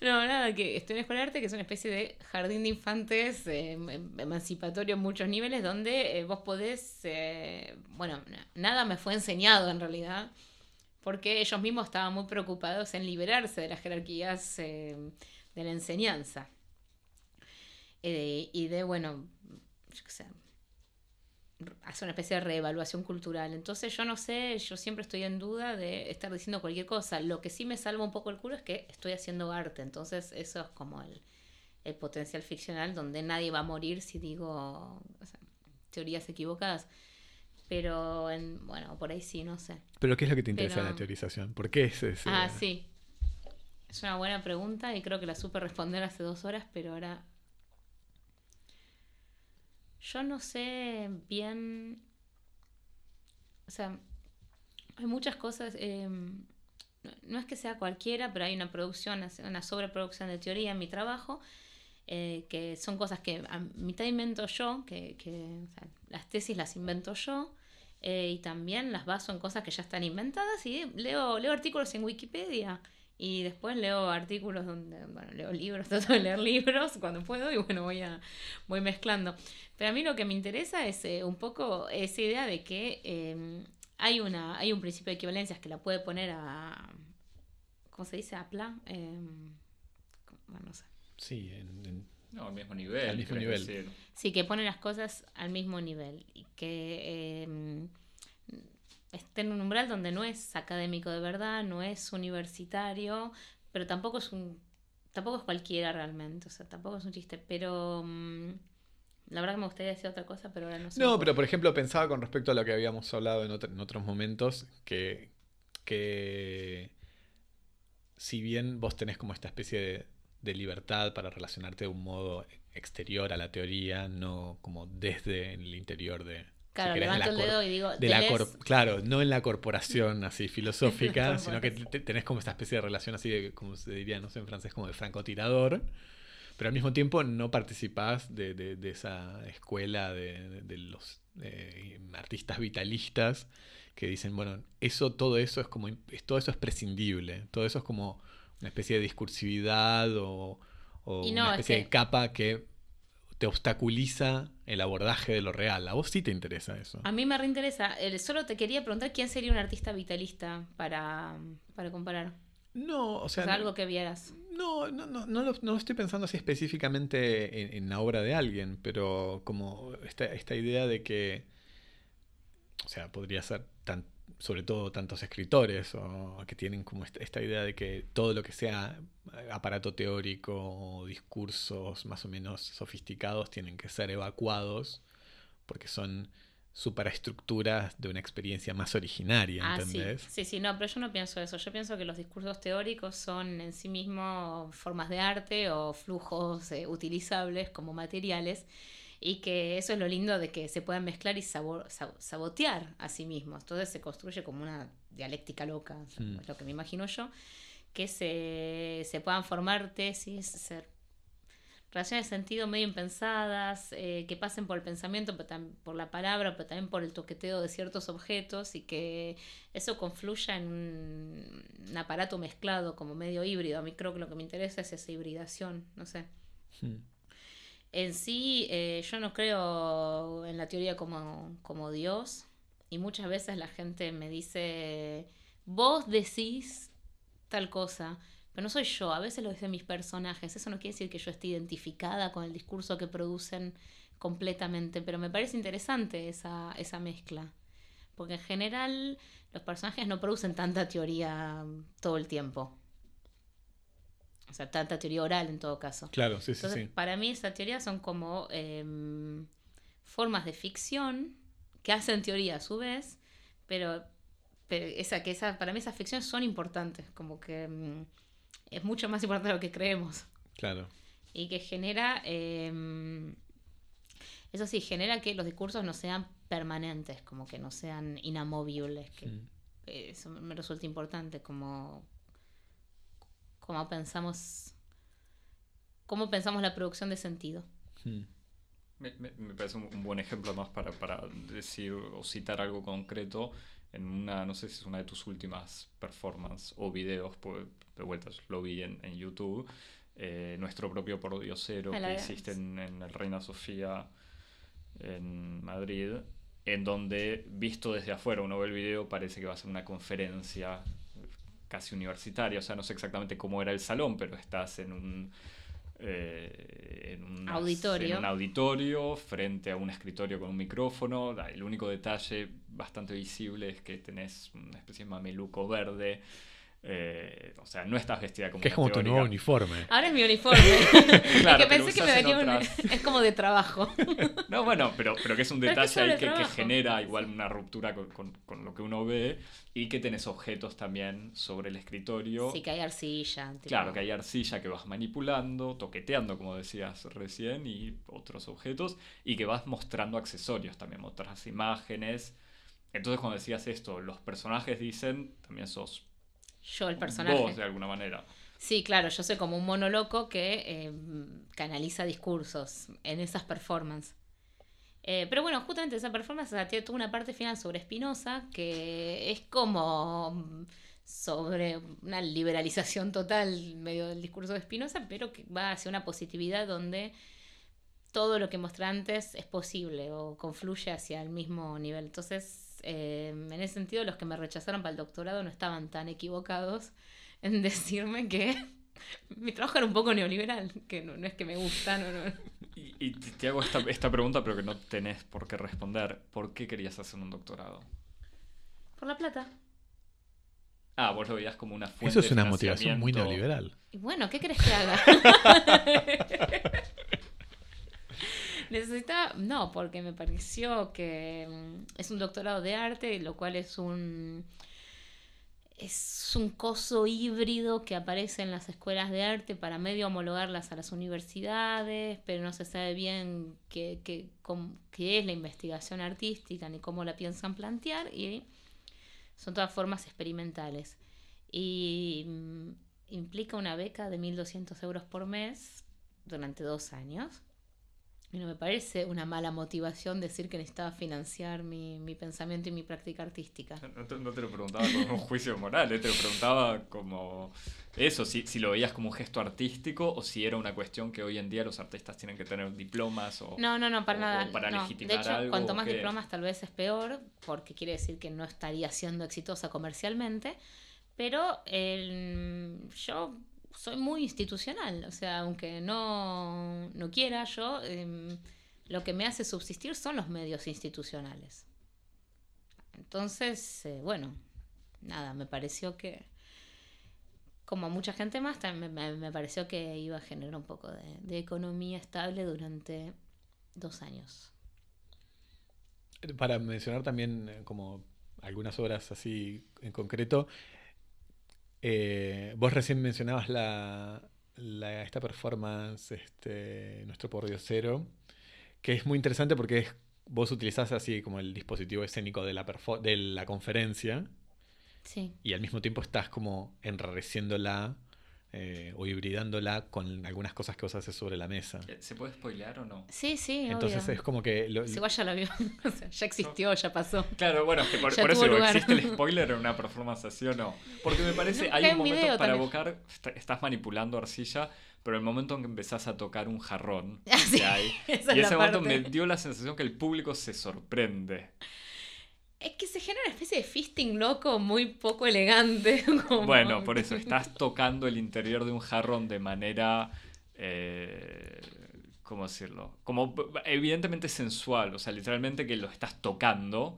No, nada, que estoy en la escuela de arte, que es una especie de jardín de infantes eh, em, emancipatorio en muchos niveles, donde eh, vos podés, bueno, nada me fue enseñado en realidad, porque ellos mismos estaban muy preocupados en liberarse de las jerarquías eh, de la enseñanza. Eh, y de, bueno, yo una especie de reevaluación cultural. Entonces yo no sé, yo siempre estoy en duda de estar diciendo cualquier cosa. Lo que sí me salva un poco el culo es que estoy haciendo arte. Entonces eso es como el, potencial ficcional donde nadie va a morir si digo teorías equivocadas. Pero, en, bueno, por ahí sí, no sé. ¿Pero qué es lo que te interesa en la teorización? ¿Por qué es ese? Ah, sí. Es una buena pregunta y creo que la supe responder hace dos horas, pero ahora... Yo no sé bien... O sea, hay muchas cosas... Em, no es que sea cualquiera, pero hay una producción, una sobreproducción de teoría en mi trabajo, eh, que son cosas que a mitad invento yo, que, que las tesis las invento yo, eh, y también las baso en cosas que ya están inventadas y leo, leo artículos en Wikipedia y después leo artículos donde, bueno, leo libros, trato de leer libros cuando puedo y bueno, voy, a, voy mezclando. Pero a mí lo que me interesa es eh, un poco esa idea de que em, hay, una, hay un principio de equivalencias que la puede poner a, ¿cómo se dice? A plan. Em, no sé. Sí, No, al mismo nivel. Al mismo nivel. decir. Sí, que pone las cosas al mismo nivel y que eh, esté en un umbral donde no es académico de verdad, no es universitario, pero tampoco es un tampoco es cualquiera realmente, o sea, tampoco es un chiste, pero mm, la verdad que me gustaría decir otra cosa, pero ahora no sé. No, pero por ejemplo pensaba con respecto a lo que habíamos hablado en, otro- en otros momentos, que, que si bien vos tenés como esta especie de, de libertad para relacionarte de un modo exterior a la teoría, no como desde el interior de... si Claro, querés, de la levanto el cor- dedo y digo, de la claro, no en la corporación así filosófica, sino que tenés como esta especie de relación así de, como se diría, no sé, en francés, como de francotirador, pero al mismo tiempo no participás de, de- de esa escuela de, de- de los eh, artistas vitalistas que dicen, bueno, eso, todo eso es como, todo eso es prescindible, todo eso es como una especie de discursividad o, o Y no, una es especie que- de capa que te obstaculiza el abordaje de lo real. A vos sí te interesa eso. A mí me reinteresa. Solo te quería preguntar quién sería un artista vitalista para, para comparar. No, o O sea, sea, algo que vieras. no, no, no, no, lo, no estoy pensando así específicamente en, en la obra de alguien, pero como esta, esta idea de que, o sea, podría ser tan, sobre todo tantos escritores o que tienen como esta, idea de que todo lo que sea aparato teórico o discursos más o menos sofisticados tienen que ser evacuados porque son superestructuras de una experiencia más originaria, Ah, sí. ¿entendés? Sí, sí, no, pero yo no pienso eso. Yo pienso que los discursos teóricos son en sí mismos formas de arte o flujos eh, utilizables como materiales y que eso es lo lindo de que se puedan mezclar y sabo- sab- sabotear a sí mismos. Entonces se construye como una dialéctica loca, Mm. es lo que me imagino yo, que se, se puedan formar tesis, ser relaciones de sentido medio impensadas, eh, que pasen por el pensamiento, por la palabra, pero también por el toqueteo de ciertos objetos y que eso confluya en un, un aparato mezclado como medio híbrido. A mí creo que lo que me interesa es esa hibridación, no sé. Hmm. En sí, eh, yo no creo en la teoría como, como Dios y muchas veces la gente me dice, vos decís tal cosa, pero no soy yo, a veces lo dicen mis personajes, eso no quiere decir que yo esté identificada con el discurso que producen completamente, pero me parece interesante esa, esa mezcla, porque en general los personajes no producen tanta teoría todo el tiempo, o sea, tanta teoría oral en todo caso. Claro, sí, sí, Entonces, sí. para mí esa teoría son como em, formas de ficción que hacen teoría a su vez, pero, pero esa, que esa, para mí esas ficciones son importantes, como que em, es mucho más importante de lo que creemos Claro. y que genera, em, eso sí, genera que los discursos no sean permanentes, como que no sean inamovibles, que eso me resulta importante, como, como pensamos, cómo pensamos la producción de sentido. Hmm. Me, me- me parece un, un buen ejemplo más para, para decir o citar algo concreto en una, no sé si es una de tus últimas performances o videos, pues, de vuelta lo vi en, en YouTube, eh, nuestro propio pordiosero que hiciste en, en el Reina Sofía en Madrid, en donde visto desde afuera uno ve el video parece que va a ser una conferencia casi universitaria, o sea, no sé exactamente cómo era el salón, pero estás en un eh, en, unas- Auditorio. en un auditorio frente a un escritorio con un micrófono. Da, El único detalle bastante visible es que tenés una especie de mameluco verde. Eh, o sea, no estás vestida como Que es como tu nuevo uniforme. Ahora es mi uniforme. Claro, es que pensé que me venía un- otras. Es como de trabajo. No, bueno, pero, pero que es un Pero es que detalle ahí que, genera igual una ruptura con, con- con lo que uno ve y que tenés objetos también sobre el escritorio. Sí, que hay arcilla. tipo. Claro, que hay arcilla que vas manipulando, toqueteando, como decías recién, y otros objetos, y que vas mostrando accesorios también, mostras imágenes. Entonces, cuando decías esto, los personajes dicen, también sos Yo, el personaje. vos de alguna manera. Sí, claro, yo soy como un mono loco que eh, canaliza discursos en esas performances. Eh, pero bueno, justamente esa performance tiene toda una parte final sobre Spinoza que es como mm, sobre una liberalización total medio del discurso de Spinoza, pero que va hacia una positividad donde todo lo que mostré antes es posible o confluye hacia el mismo nivel. Entonces, eh, en ese sentido, los que me rechazaron para el doctorado no estaban tan equivocados en decirme que Mi trabajo era un poco neoliberal, que no, no es que me gusta, no, no. Y, y te hago esta, esta pregunta, pero que no tenés por qué responder. ¿Por qué querías hacer un doctorado? Por la plata. Ah, vos lo veías como una fuente Eso es de una motivación muy neoliberal. Y bueno, ¿qué crees que haga? Necesitaba, no, porque me pareció que mm, es un doctorado de arte, lo cual es un es un coso híbrido que aparece en las escuelas de arte para medio homologarlas a las universidades, pero no se sabe bien qué, qué, cómo- qué es la investigación artística ni cómo la piensan plantear y son todas formas experimentales. Y mm, implica una beca de 1.200 euros por mes durante dos años. Y no me parece una mala motivación decir que necesitaba financiar mi, mi pensamiento y mi práctica artística. No te, no te lo preguntaba con un juicio moral, eh, te lo preguntaba como eso, si, si lo veías como un gesto artístico o si era una cuestión que hoy en día los artistas tienen que tener diplomas o... No, no, no, para o- nada. o para no. legitimar De hecho, algo, cuanto ¿o más diplomas tal vez es peor, porque quiere decir que no estaría siendo exitosa comercialmente. Pero el- yo soy muy institucional, o sea, aunque no, no quiera yo, em, lo que me hace subsistir son los medios institucionales. Entonces, eh, bueno, nada, me pareció que, como a mucha gente más, también me, pareció que iba a generar un poco de, de economía estable durante dos años. Para mencionar también eh, como algunas obras así en concreto, eh, vos recién mencionabas la, la- esta performance, este, Nuestro Pordiosero, que es muy interesante porque es, vos utilizás así como el dispositivo escénico de la, de la conferencia Sí. y al mismo tiempo estás como enrareciéndola eh, o hibridándola con algunas cosas que vos haces sobre la mesa. Eh, ¿Se puede spoilear o no? Sí, sí, Entonces obvio. es como que... lo- Si igual ya lo vio. O sea, ya existió, ya pasó. Claro, bueno, es que por, eso digo. ¿existe el spoiler en una performance así o no? Porque me parece, No, hay un momento video para también. evocar, est- estás manipulando arcilla, pero el momento en que empezás a tocar un jarrón Ah, sí, que hay, y es ese momento parte. me dio la sensación que el público se sorprende. Es que se genera una especie de fisting loco muy poco elegante. como- Bueno, por eso, estás tocando el interior de un jarrón de manera... eh, ¿Cómo decirlo? Como evidentemente sensual, o sea, literalmente que lo estás tocando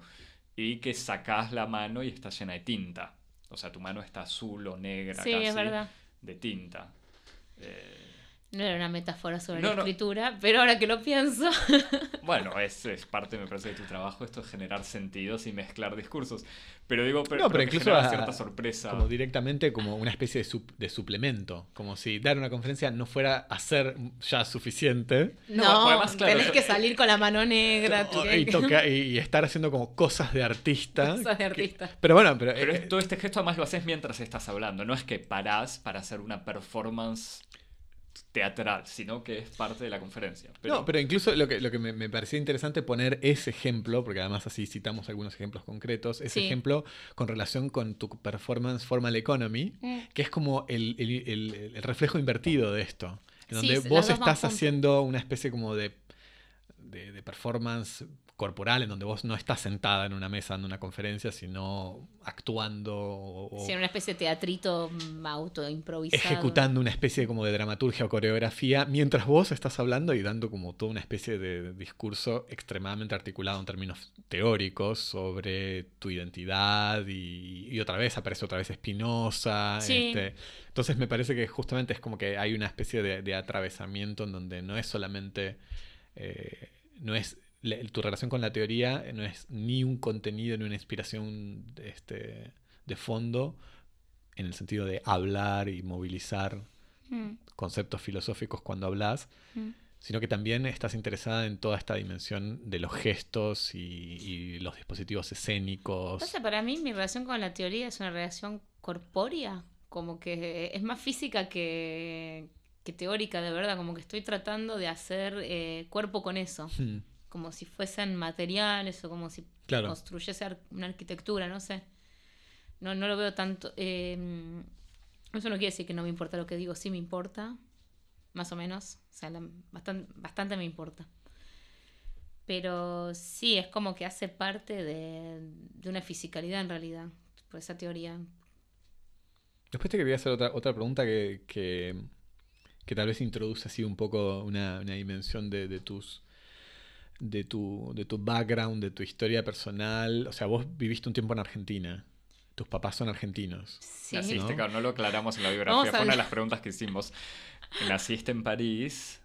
y que sacás la mano y está llena de tinta. O sea, tu mano está azul o negra Sí, casi es verdad. de tinta. Eh, No era una metáfora sobre No, la no. escritura, pero ahora que lo pienso. bueno, es, es parte, me parece, de tu trabajo esto es generar sentidos y mezclar discursos. Pero digo, pero, No, pero incluso genera a- cierta sorpresa. como directamente como una especie de, sup- de suplemento, como si dar una conferencia no fuera a ser ya suficiente No, No, además, claro, tenés que salir con la mano negra. o- tenés y, toca- y- y estar haciendo como cosas de artista. Cosas de que- artista. pero bueno, pero, Pero eh, todo este gesto además lo haces mientras estás hablando. No es que parás para hacer una performance teatral, sino que es parte de la conferencia. Pero, no, pero incluso lo que, lo que me, me parecía interesante poner ese ejemplo, porque además así citamos algunos ejemplos concretos, ese Sí. ejemplo con relación con tu performance Formal Economy, Mm. que es como el, el- el- el reflejo invertido de esto. En donde vos estás haciendo una especie como de, de, de performance corporal, en donde vos no estás sentada en una mesa dando una conferencia, sino actuando o, Sí, una especie de teatrito mm, autoimprovisado. ejecutando una especie como de dramaturgia o coreografía, mientras vos estás hablando y dando como toda una especie de discurso extremadamente articulado en términos teóricos sobre tu identidad y, y otra vez aparece otra vez Spinoza. Sí. este, entonces me parece que justamente es como que hay una especie de, de atravesamiento en donde no es solamente, eh, no es le- tu relación con la teoría no es ni un contenido ni una inspiración este, de fondo en el sentido de hablar y movilizar Mm, conceptos filosóficos cuando hablas, mm. sino que también estás interesada en toda esta dimensión de los gestos y, y los dispositivos escénicos. Pasa, para mí mi relación con la teoría es una relación corpórea, como que es más física que, que teórica, de verdad, como que estoy tratando de hacer eh, cuerpo con eso, Hmm, como si fuesen materiales o como si Claro. construyese ar- una arquitectura, no sé. No, no lo veo tanto. eh, eso no quiere decir que no me importa lo que digo, sí me importa, más o menos, o sea, la- bastante, bastante me importa. Pero sí, es como que hace parte de, de una fisicalidad en realidad, por esa teoría. Después te quería hacer otra, otra pregunta que, que, que tal vez introduce así un poco una, una dimensión de, de tus de tu, de tu background, de tu historia personal. O sea, vos viviste un tiempo en Argentina. Tus papás son argentinos. Sí. Naciste, ¿no? claro, no lo aclaramos en la biografía, fue una de las preguntas que hicimos. Naciste en París,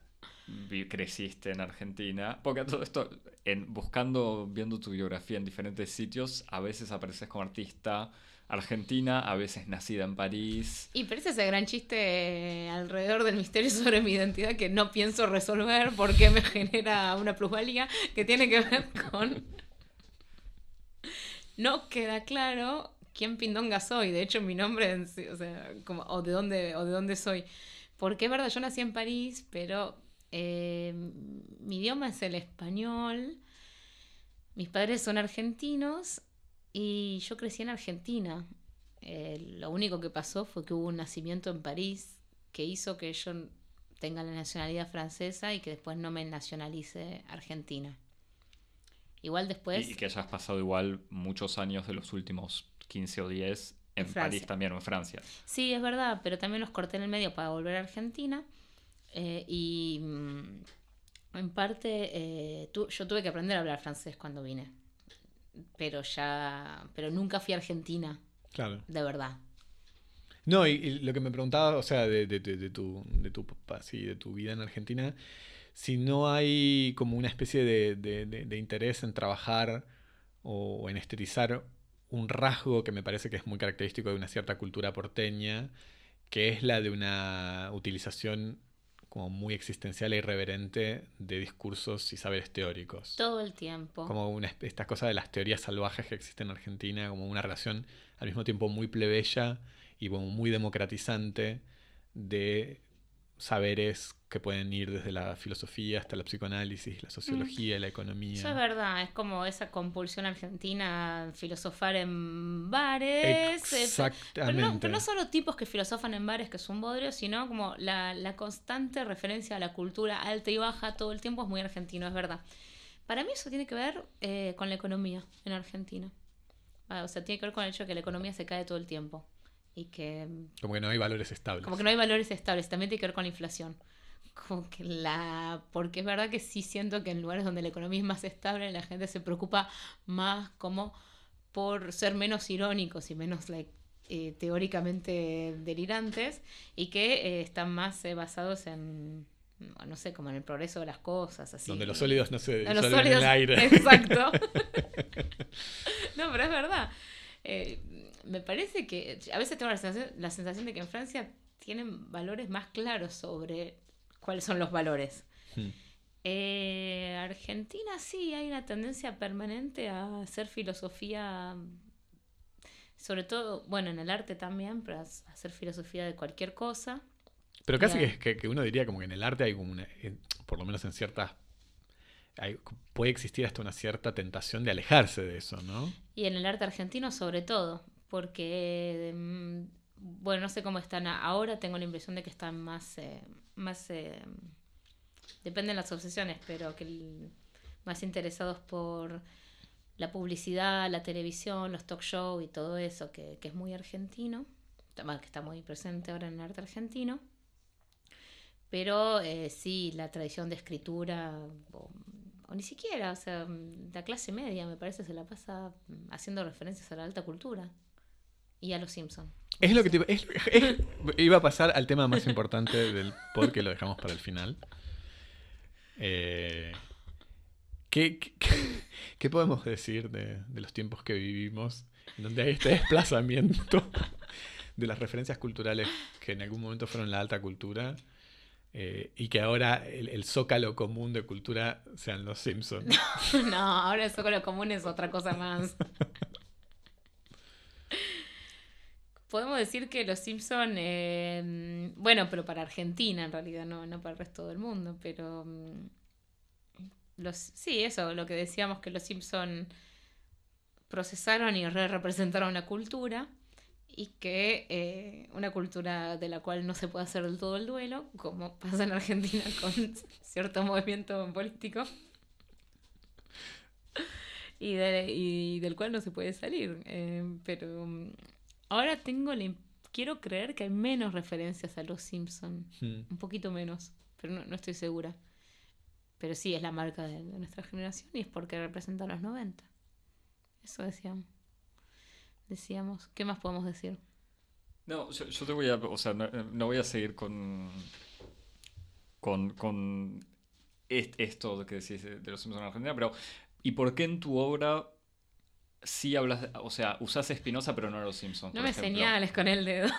creciste en Argentina, porque todo esto, en, buscando, viendo tu biografía en diferentes sitios, a veces apareces como artista argentina, a veces nacida en París. Y pero ese gran chiste eh, alrededor del misterio sobre mi identidad que no pienso resolver porque me genera una plusvalía que tiene que ver con... No queda claro quién pindonga soy. De hecho, mi nombre, o sea, o de dónde, o de dónde soy. Porque es verdad, yo nací en París, pero eh, mi idioma es el español. Mis padres son argentinos y yo crecí en Argentina. Eh, lo único que pasó fue que hubo un nacimiento en París que hizo que yo tenga la nacionalidad francesa y que después no me nacionalice argentina. Igual después... Y, que hayas pasado igual muchos años de los últimos 15 o 10 en, Francia. París también o en Francia. Sí, es verdad, pero también los corté en el medio para volver a Argentina. eh, y mm, en parte eh, tu- yo tuve que aprender a hablar francés cuando vine. Pero ya. Pero nunca fui a Argentina, Claro. de verdad. No, y, y lo que me preguntaba, o sea, de, de- de- de tu, de, tu, así, de tu vida en Argentina, si no hay como una especie de, interés en trabajar o en estetizar un rasgo que me parece que es muy característico de una cierta cultura porteña, que es la de una utilización como muy existencial e irreverente de discursos y saberes teóricos. Todo el tiempo. Como una, esta cosa de las teorías salvajes que existen en Argentina, como una relación al mismo tiempo muy plebeya y como muy democratizante de saberes que pueden ir desde la filosofía hasta la psicoanálisis, la sociología, la economía. Eso es verdad, es como esa compulsión argentina a filosofar en bares. eh, Pero Exactamente. no, pero no solo tipos que filosofan en bares, que es un bodrio, sino como la, la constante referencia a la cultura alta y baja todo el tiempo es muy argentino, es verdad. Para mí eso tiene que ver eh, con la economía en Argentina. Ah, o sea, tiene que ver con el hecho de que la economía se cae todo el tiempo. Y que Como que no hay valores estables. como que no hay valores estables, también tiene que ver con la inflación. Como que la. Porque es verdad que sí siento que en lugares donde la economía es más estable, la gente se preocupa más como por ser menos irónicos y menos like, eh, teóricamente delirantes y que eh, están más eh, basados en. No sé, como en el progreso de las cosas, así. Donde los sólidos no se disuelven en el aire. Exacto. no, pero es verdad. Eh, me parece que a veces tengo la sensación, la sensación de que en Francia tienen valores más claros sobre cuáles son los valores. Hmm. Eh, Argentina sí hay una tendencia permanente a hacer filosofía, sobre todo, bueno, en el arte también, pero a hacer filosofía de cualquier cosa. Pero casi que, que- uno diría como que en el arte hay como una, en- por lo menos en ciertas, hay- puede existir hasta una cierta tentación de alejarse de eso, ¿no? Y en el arte argentino sobre todo, porque, mm, bueno, no sé cómo están ahora, tengo la impresión de que están más, eh, más eh, dependen las obsesiones, pero que el- más interesados por la publicidad, la televisión, los talk show y todo eso, que, que es muy argentino, que está muy presente ahora en el arte argentino. Pero eh, sí, la tradición de escritura, o, o ni siquiera, o sea, mm, la clase media me parece se la pasa mm, haciendo referencias a la alta cultura y a los Simpsons. Es lo que te iba, es- es- iba a pasar al tema más importante del pod que lo dejamos para el final. Eh, ¿qué, qué, qué podemos decir de, de los tiempos que vivimos en donde hay este desplazamiento de las referencias culturales que en algún momento fueron la alta cultura eh, y que ahora el, el zócalo común de cultura sean los Simpsons? no, ahora eso con lo común es otra cosa más. Podemos decir que los Simpson, eh, bueno, pero para Argentina en realidad, no, no para el resto del mundo, pero mm, los, sí, eso, lo que decíamos que los Simpson procesaron y re representaron una cultura y que eh, una cultura de la cual no se puede hacer del todo el duelo, como pasa en Argentina con cierto movimiento político y, de- y del cual no se puede salir. Eh, pero mm, ahora tengo la quiero creer que hay menos referencias a los Simpson. Hmm. Un poquito menos, pero no, no estoy segura. Pero sí es la marca de, de nuestra generación y es porque representa a los 90. Eso decíamos. Decíamos. ¿Qué más podemos decir? No, yo, yo te voy a. O sea, no, no voy a seguir con. Con. con est- esto que decís de, de los Simpsons en Argentina, pero. ¿Y por qué en tu obra sí hablas. o sea, usás Espinosa, pero no a los Simpsons? No por me ejemplo? señales con el dedo.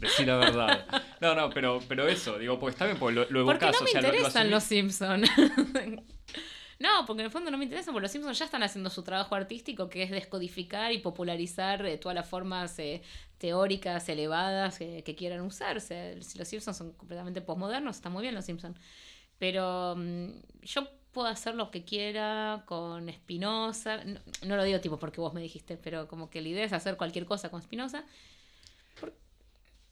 Decir la verdad. No, no, pero, pero eso, digo, pues está bien, porque lo, lo Porque evocás, no me o sea, lo- lo interesan los Simpsons. no, porque en el fondo no me interesan, porque los Simpsons ya están haciendo su trabajo artístico, que es descodificar y popularizar eh, todas las formas eh, teóricas elevadas eh, que quieran usar. O sea, si los Simpsons son completamente posmodernos, está muy bien los Simpsons. Pero mm, yo puedo hacer lo que quiera con Spinoza. No, no lo digo tipo porque vos me dijiste, pero como que la idea es hacer cualquier cosa con Spinoza. Por-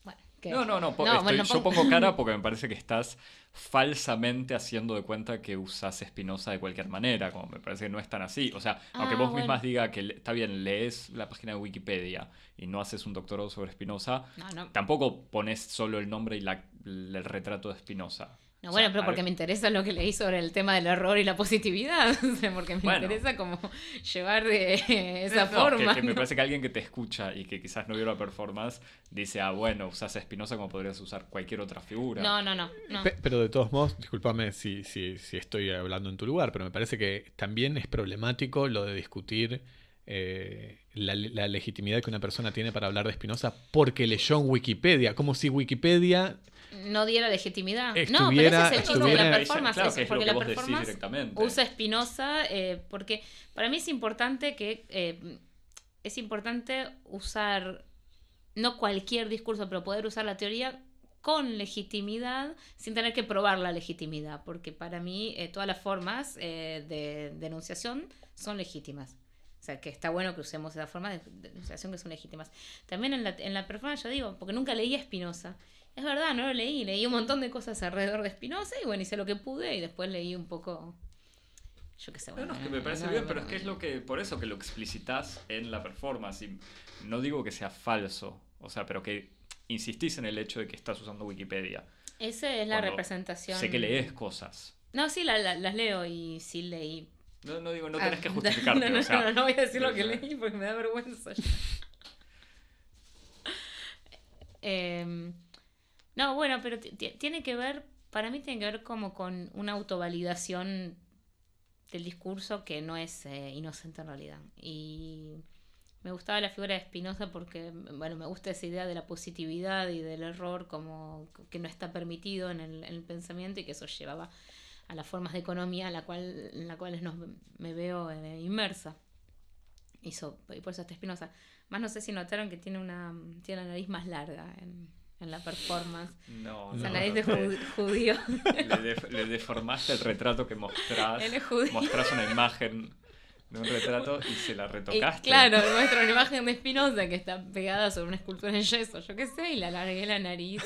Bueno. No, no, no, No, estoy- bueno, yo pon- pongo cara porque me parece que estás falsamente haciendo de cuenta que usás Espinosa de cualquier manera, como me parece que no es tan así. O sea, aunque Ah, vos bueno. mismas diga que está bien, lees la página de Wikipedia y no haces un doctorado sobre Espinosa, No, tampoco pones solo el nombre y la- el retrato de Espinosa. No, O bueno, sea, pero porque ver- me interesa lo que leí sobre el tema del error y la positividad. Porque me Bueno. interesa como llevar de esa No, que- forma. Que, me ¿no? parece que alguien que te escucha y que quizás no vio la performance dice, ah, bueno, usás a Espinosa como podrías usar cualquier otra figura. No, no, no. no. Pe- Pero de todos modos, discúlpame si, si, si estoy hablando en tu lugar, pero me parece que también es problemático lo de discutir eh, la, la legitimidad que una persona tiene para hablar de Spinoza porque leyó en Wikipedia, como si Wikipedia... No diera legitimidad. no, pero ese es el chiste de la performance. claro, es que es lo porque que la performance directamente. usa Spinoza eh, porque para mí es importante que eh, es importante usar no cualquier discurso, pero poder usar la teoría con legitimidad sin tener que probar la legitimidad, porque para mí eh, todas las formas eh, de denunciación son legítimas. O sea, que está bueno que usemos esa forma de de denunciación que son legítimas. También en la, en la performance, yo digo, porque nunca leí a Spinoza. Es verdad, no lo leí. Leí un montón de cosas alrededor de Spinoza y bueno, hice lo que pude y después leí un poco. Yo qué sé, No, bueno. no, es que me parece no, bien, no, pero no. es que es lo que, por eso que lo explicitas en la performance. Y no digo que sea falso, o sea, pero que insistís en el hecho de que estás usando Wikipedia. Esa es la Cuando representación. Sé que lees cosas. No, sí, la- la- las leo y sí leí. No, no digo, no Ah, tenés que justificarte. No, no, o sea, no, no voy a decir lo que leí porque me da vergüenza. Em, no, bueno, pero ti- ti- tiene que ver, para mí tiene que ver como con una autovalidación del discurso que no es eh, inocente en realidad. Y me gustaba la figura de Spinoza porque, bueno, me gusta esa idea de la positividad y del error como que no está permitido en el, en el pensamiento y que eso llevaba a las formas de economía en la cual, en la cuales nos, me veo eh, inmersa. Hizo, y por eso está Espinosa. Más no sé si notaron que tiene una tiene la nariz más larga en la performance. No, Esa no, nariz de te- ju- judío. le, def- le deformaste el retrato que mostrás. Él es judío. Mostrás una imagen de un retrato y se la Y, retocaste. claro, muestra una imagen de Espinosa que está pegada sobre una escultura en yeso, yo qué sé, y le alargué la nariz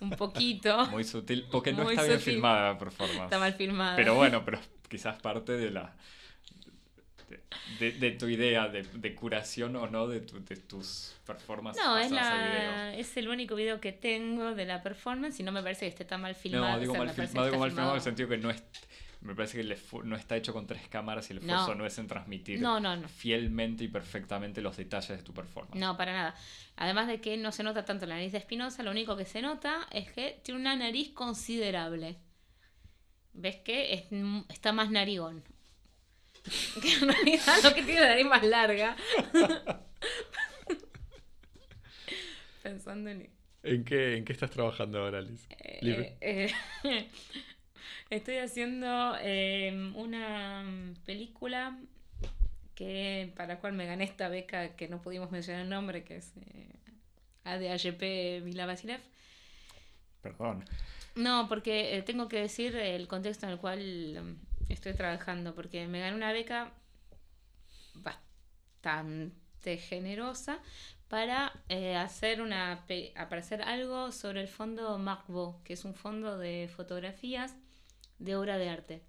un poquito. Muy sutil, porque no Muy está bien sutil. filmada la performance. Está mal filmada. Pero bueno, pero quizás parte de la. De, de- tu idea de, de curación o no de, tu- de tus performances. No, es, la, es el único video que tengo de la performance y no me parece que esté tan mal filmado. No, digo o sea, mal filmado, digo mal filmado en el sentido que no es. Me parece que el no está hecho con tres cámaras y el esfuerzo no, No. es en transmitir No, no, no. fielmente y perfectamente los detalles de tu performance. No, para nada. Además de que no se nota tanto la nariz de Espinosa, lo único que se nota es que tiene una nariz considerable. ¿Ves que es, está más narigón? Que en realidad lo que tiene la nariz más larga. Pensando en... ¿En qué, ¿En qué estás trabajando ahora, Liz? Eh, eh, estoy haciendo eh, una película que para la cual me gané esta beca que no pudimos mencionar el nombre, que es eh, ADHP Vila Basilev. Perdón. No, porque eh, tengo que decir el contexto en el cual um, estoy trabajando, porque me gané una beca bastante generosa para eh, hacer una para algo sobre el fondo Marco, que es un fondo de fotografías de obra de arte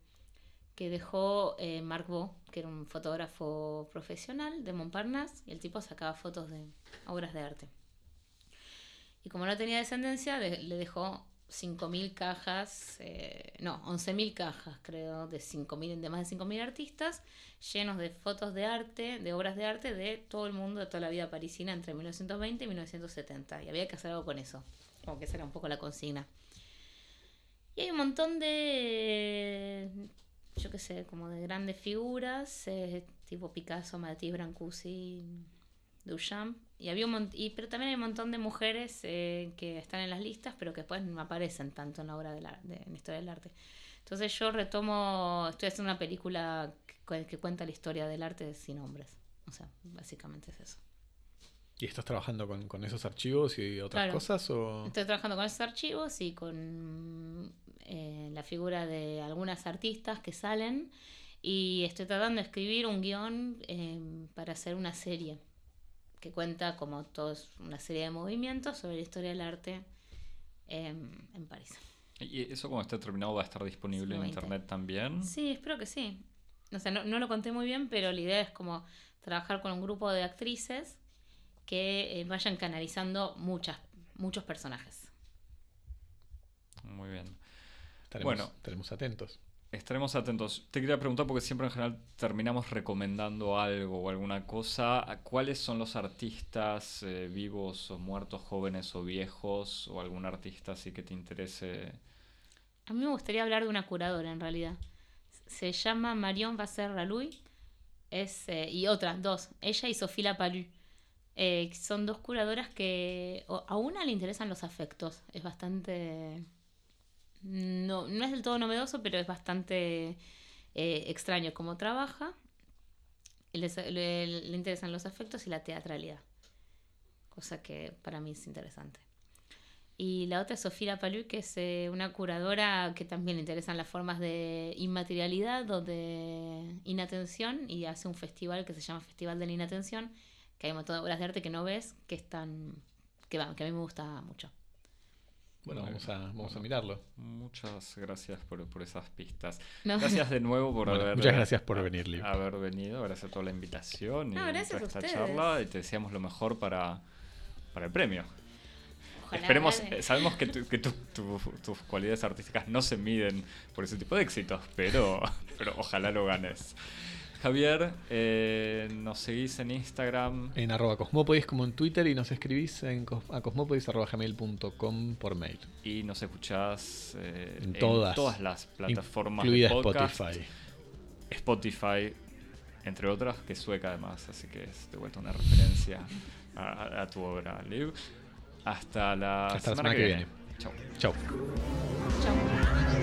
que dejó eh, Marc Bo, que era un fotógrafo profesional de Montparnasse, y el tipo sacaba fotos de obras de arte. Y como no tenía descendencia, de- le dejó 5.000 cajas, eh, no, 11.000 cajas, creo, de, 5.000, de más de 5.000 artistas, llenos de fotos de arte, de obras de arte de todo el mundo, de toda la vida parisina entre 1920 y 1970. Y había que hacer algo con eso, como que esa era un poco la consigna. Y hay un montón de, yo qué sé, como de grandes figuras, eh, tipo Picasso, Matisse, Brancusi, Duchamp. Y había un y, pero también hay un montón de mujeres eh, que están en las listas, pero que después no aparecen tanto en la obra del ar- de, en la historia del arte. Entonces yo retomo, estoy haciendo una película que, que cuenta la historia del arte sin hombres. O sea, básicamente es eso. ¿Y estás trabajando con, con esos archivos y otras Claro. cosas? O... Estoy trabajando con esos archivos y con eh, la figura de algunas artistas que salen y estoy tratando de escribir un guion eh, para hacer una serie que cuenta como todos una serie de movimientos sobre la historia del arte em, en París. ¿Y eso cuando esté terminado va a estar disponible en 20. internet también? Sí, espero que sí. O sea, no, no lo conté muy bien, pero la idea es como trabajar con un grupo de actrices que eh, vayan canalizando muchas, muchos personajes. Muy bien. Estaremos, Bueno. estaremos atentos. Estaremos atentos. Te quería preguntar porque siempre en general terminamos recomendando algo o alguna cosa. ¿A ¿Cuáles son los artistas eh, vivos o muertos, jóvenes o viejos? O algún artista así que te interese? A mí me gustaría hablar de una curadora en realidad. Se llama Marion Vasser Raluy. Es, eh, y otra, dos. Ella y Sofía Palu. Eh, son dos curadoras que a una le interesan los afectos. Es bastante. No, no es del todo novedoso, pero es bastante eh, extraño cómo trabaja. Le, interesan los afectos y la teatralidad. Cosa que para mí es interesante. Y la otra es Sofía Palú, que es eh, una curadora que también le interesan las formas de inmaterialidad o de inatención y hace un festival que se llama Festival de la Inatención, que hay un montón obras de arte que no ves, que están que a mí me gusta mucho. Bueno, vamos a, vamos a mirarlo. Muchas gracias por, por esas pistas. No. Gracias de nuevo por Bueno, haber, muchas gracias por venir, Liv. haber venido. Gracias por la invitación y No, gracias por a esta ustedes. charla. Y te deseamos lo mejor para, para el premio. Ojalá Esperemos, eh, sabemos que, tu- que tu- tu- tus cualidades artísticas no se miden por ese tipo de éxitos, pero, pero ojalá lo ganes. Javier, eh, nos seguís en Instagram. En arroba cosmopodis como en Twitter y nos escribís en cos- a cosmopodis.gmail.com por mail. y nos escuchás eh, En todas. las plataformas Incluida de podcast. Spotify. Spotify, entre otras, que es sueca además, así que es de vuelta una referencia a, a tu obra, Liv. Hasta la, Hasta la semana, que que viene. viene. Chao. Chau. Chau.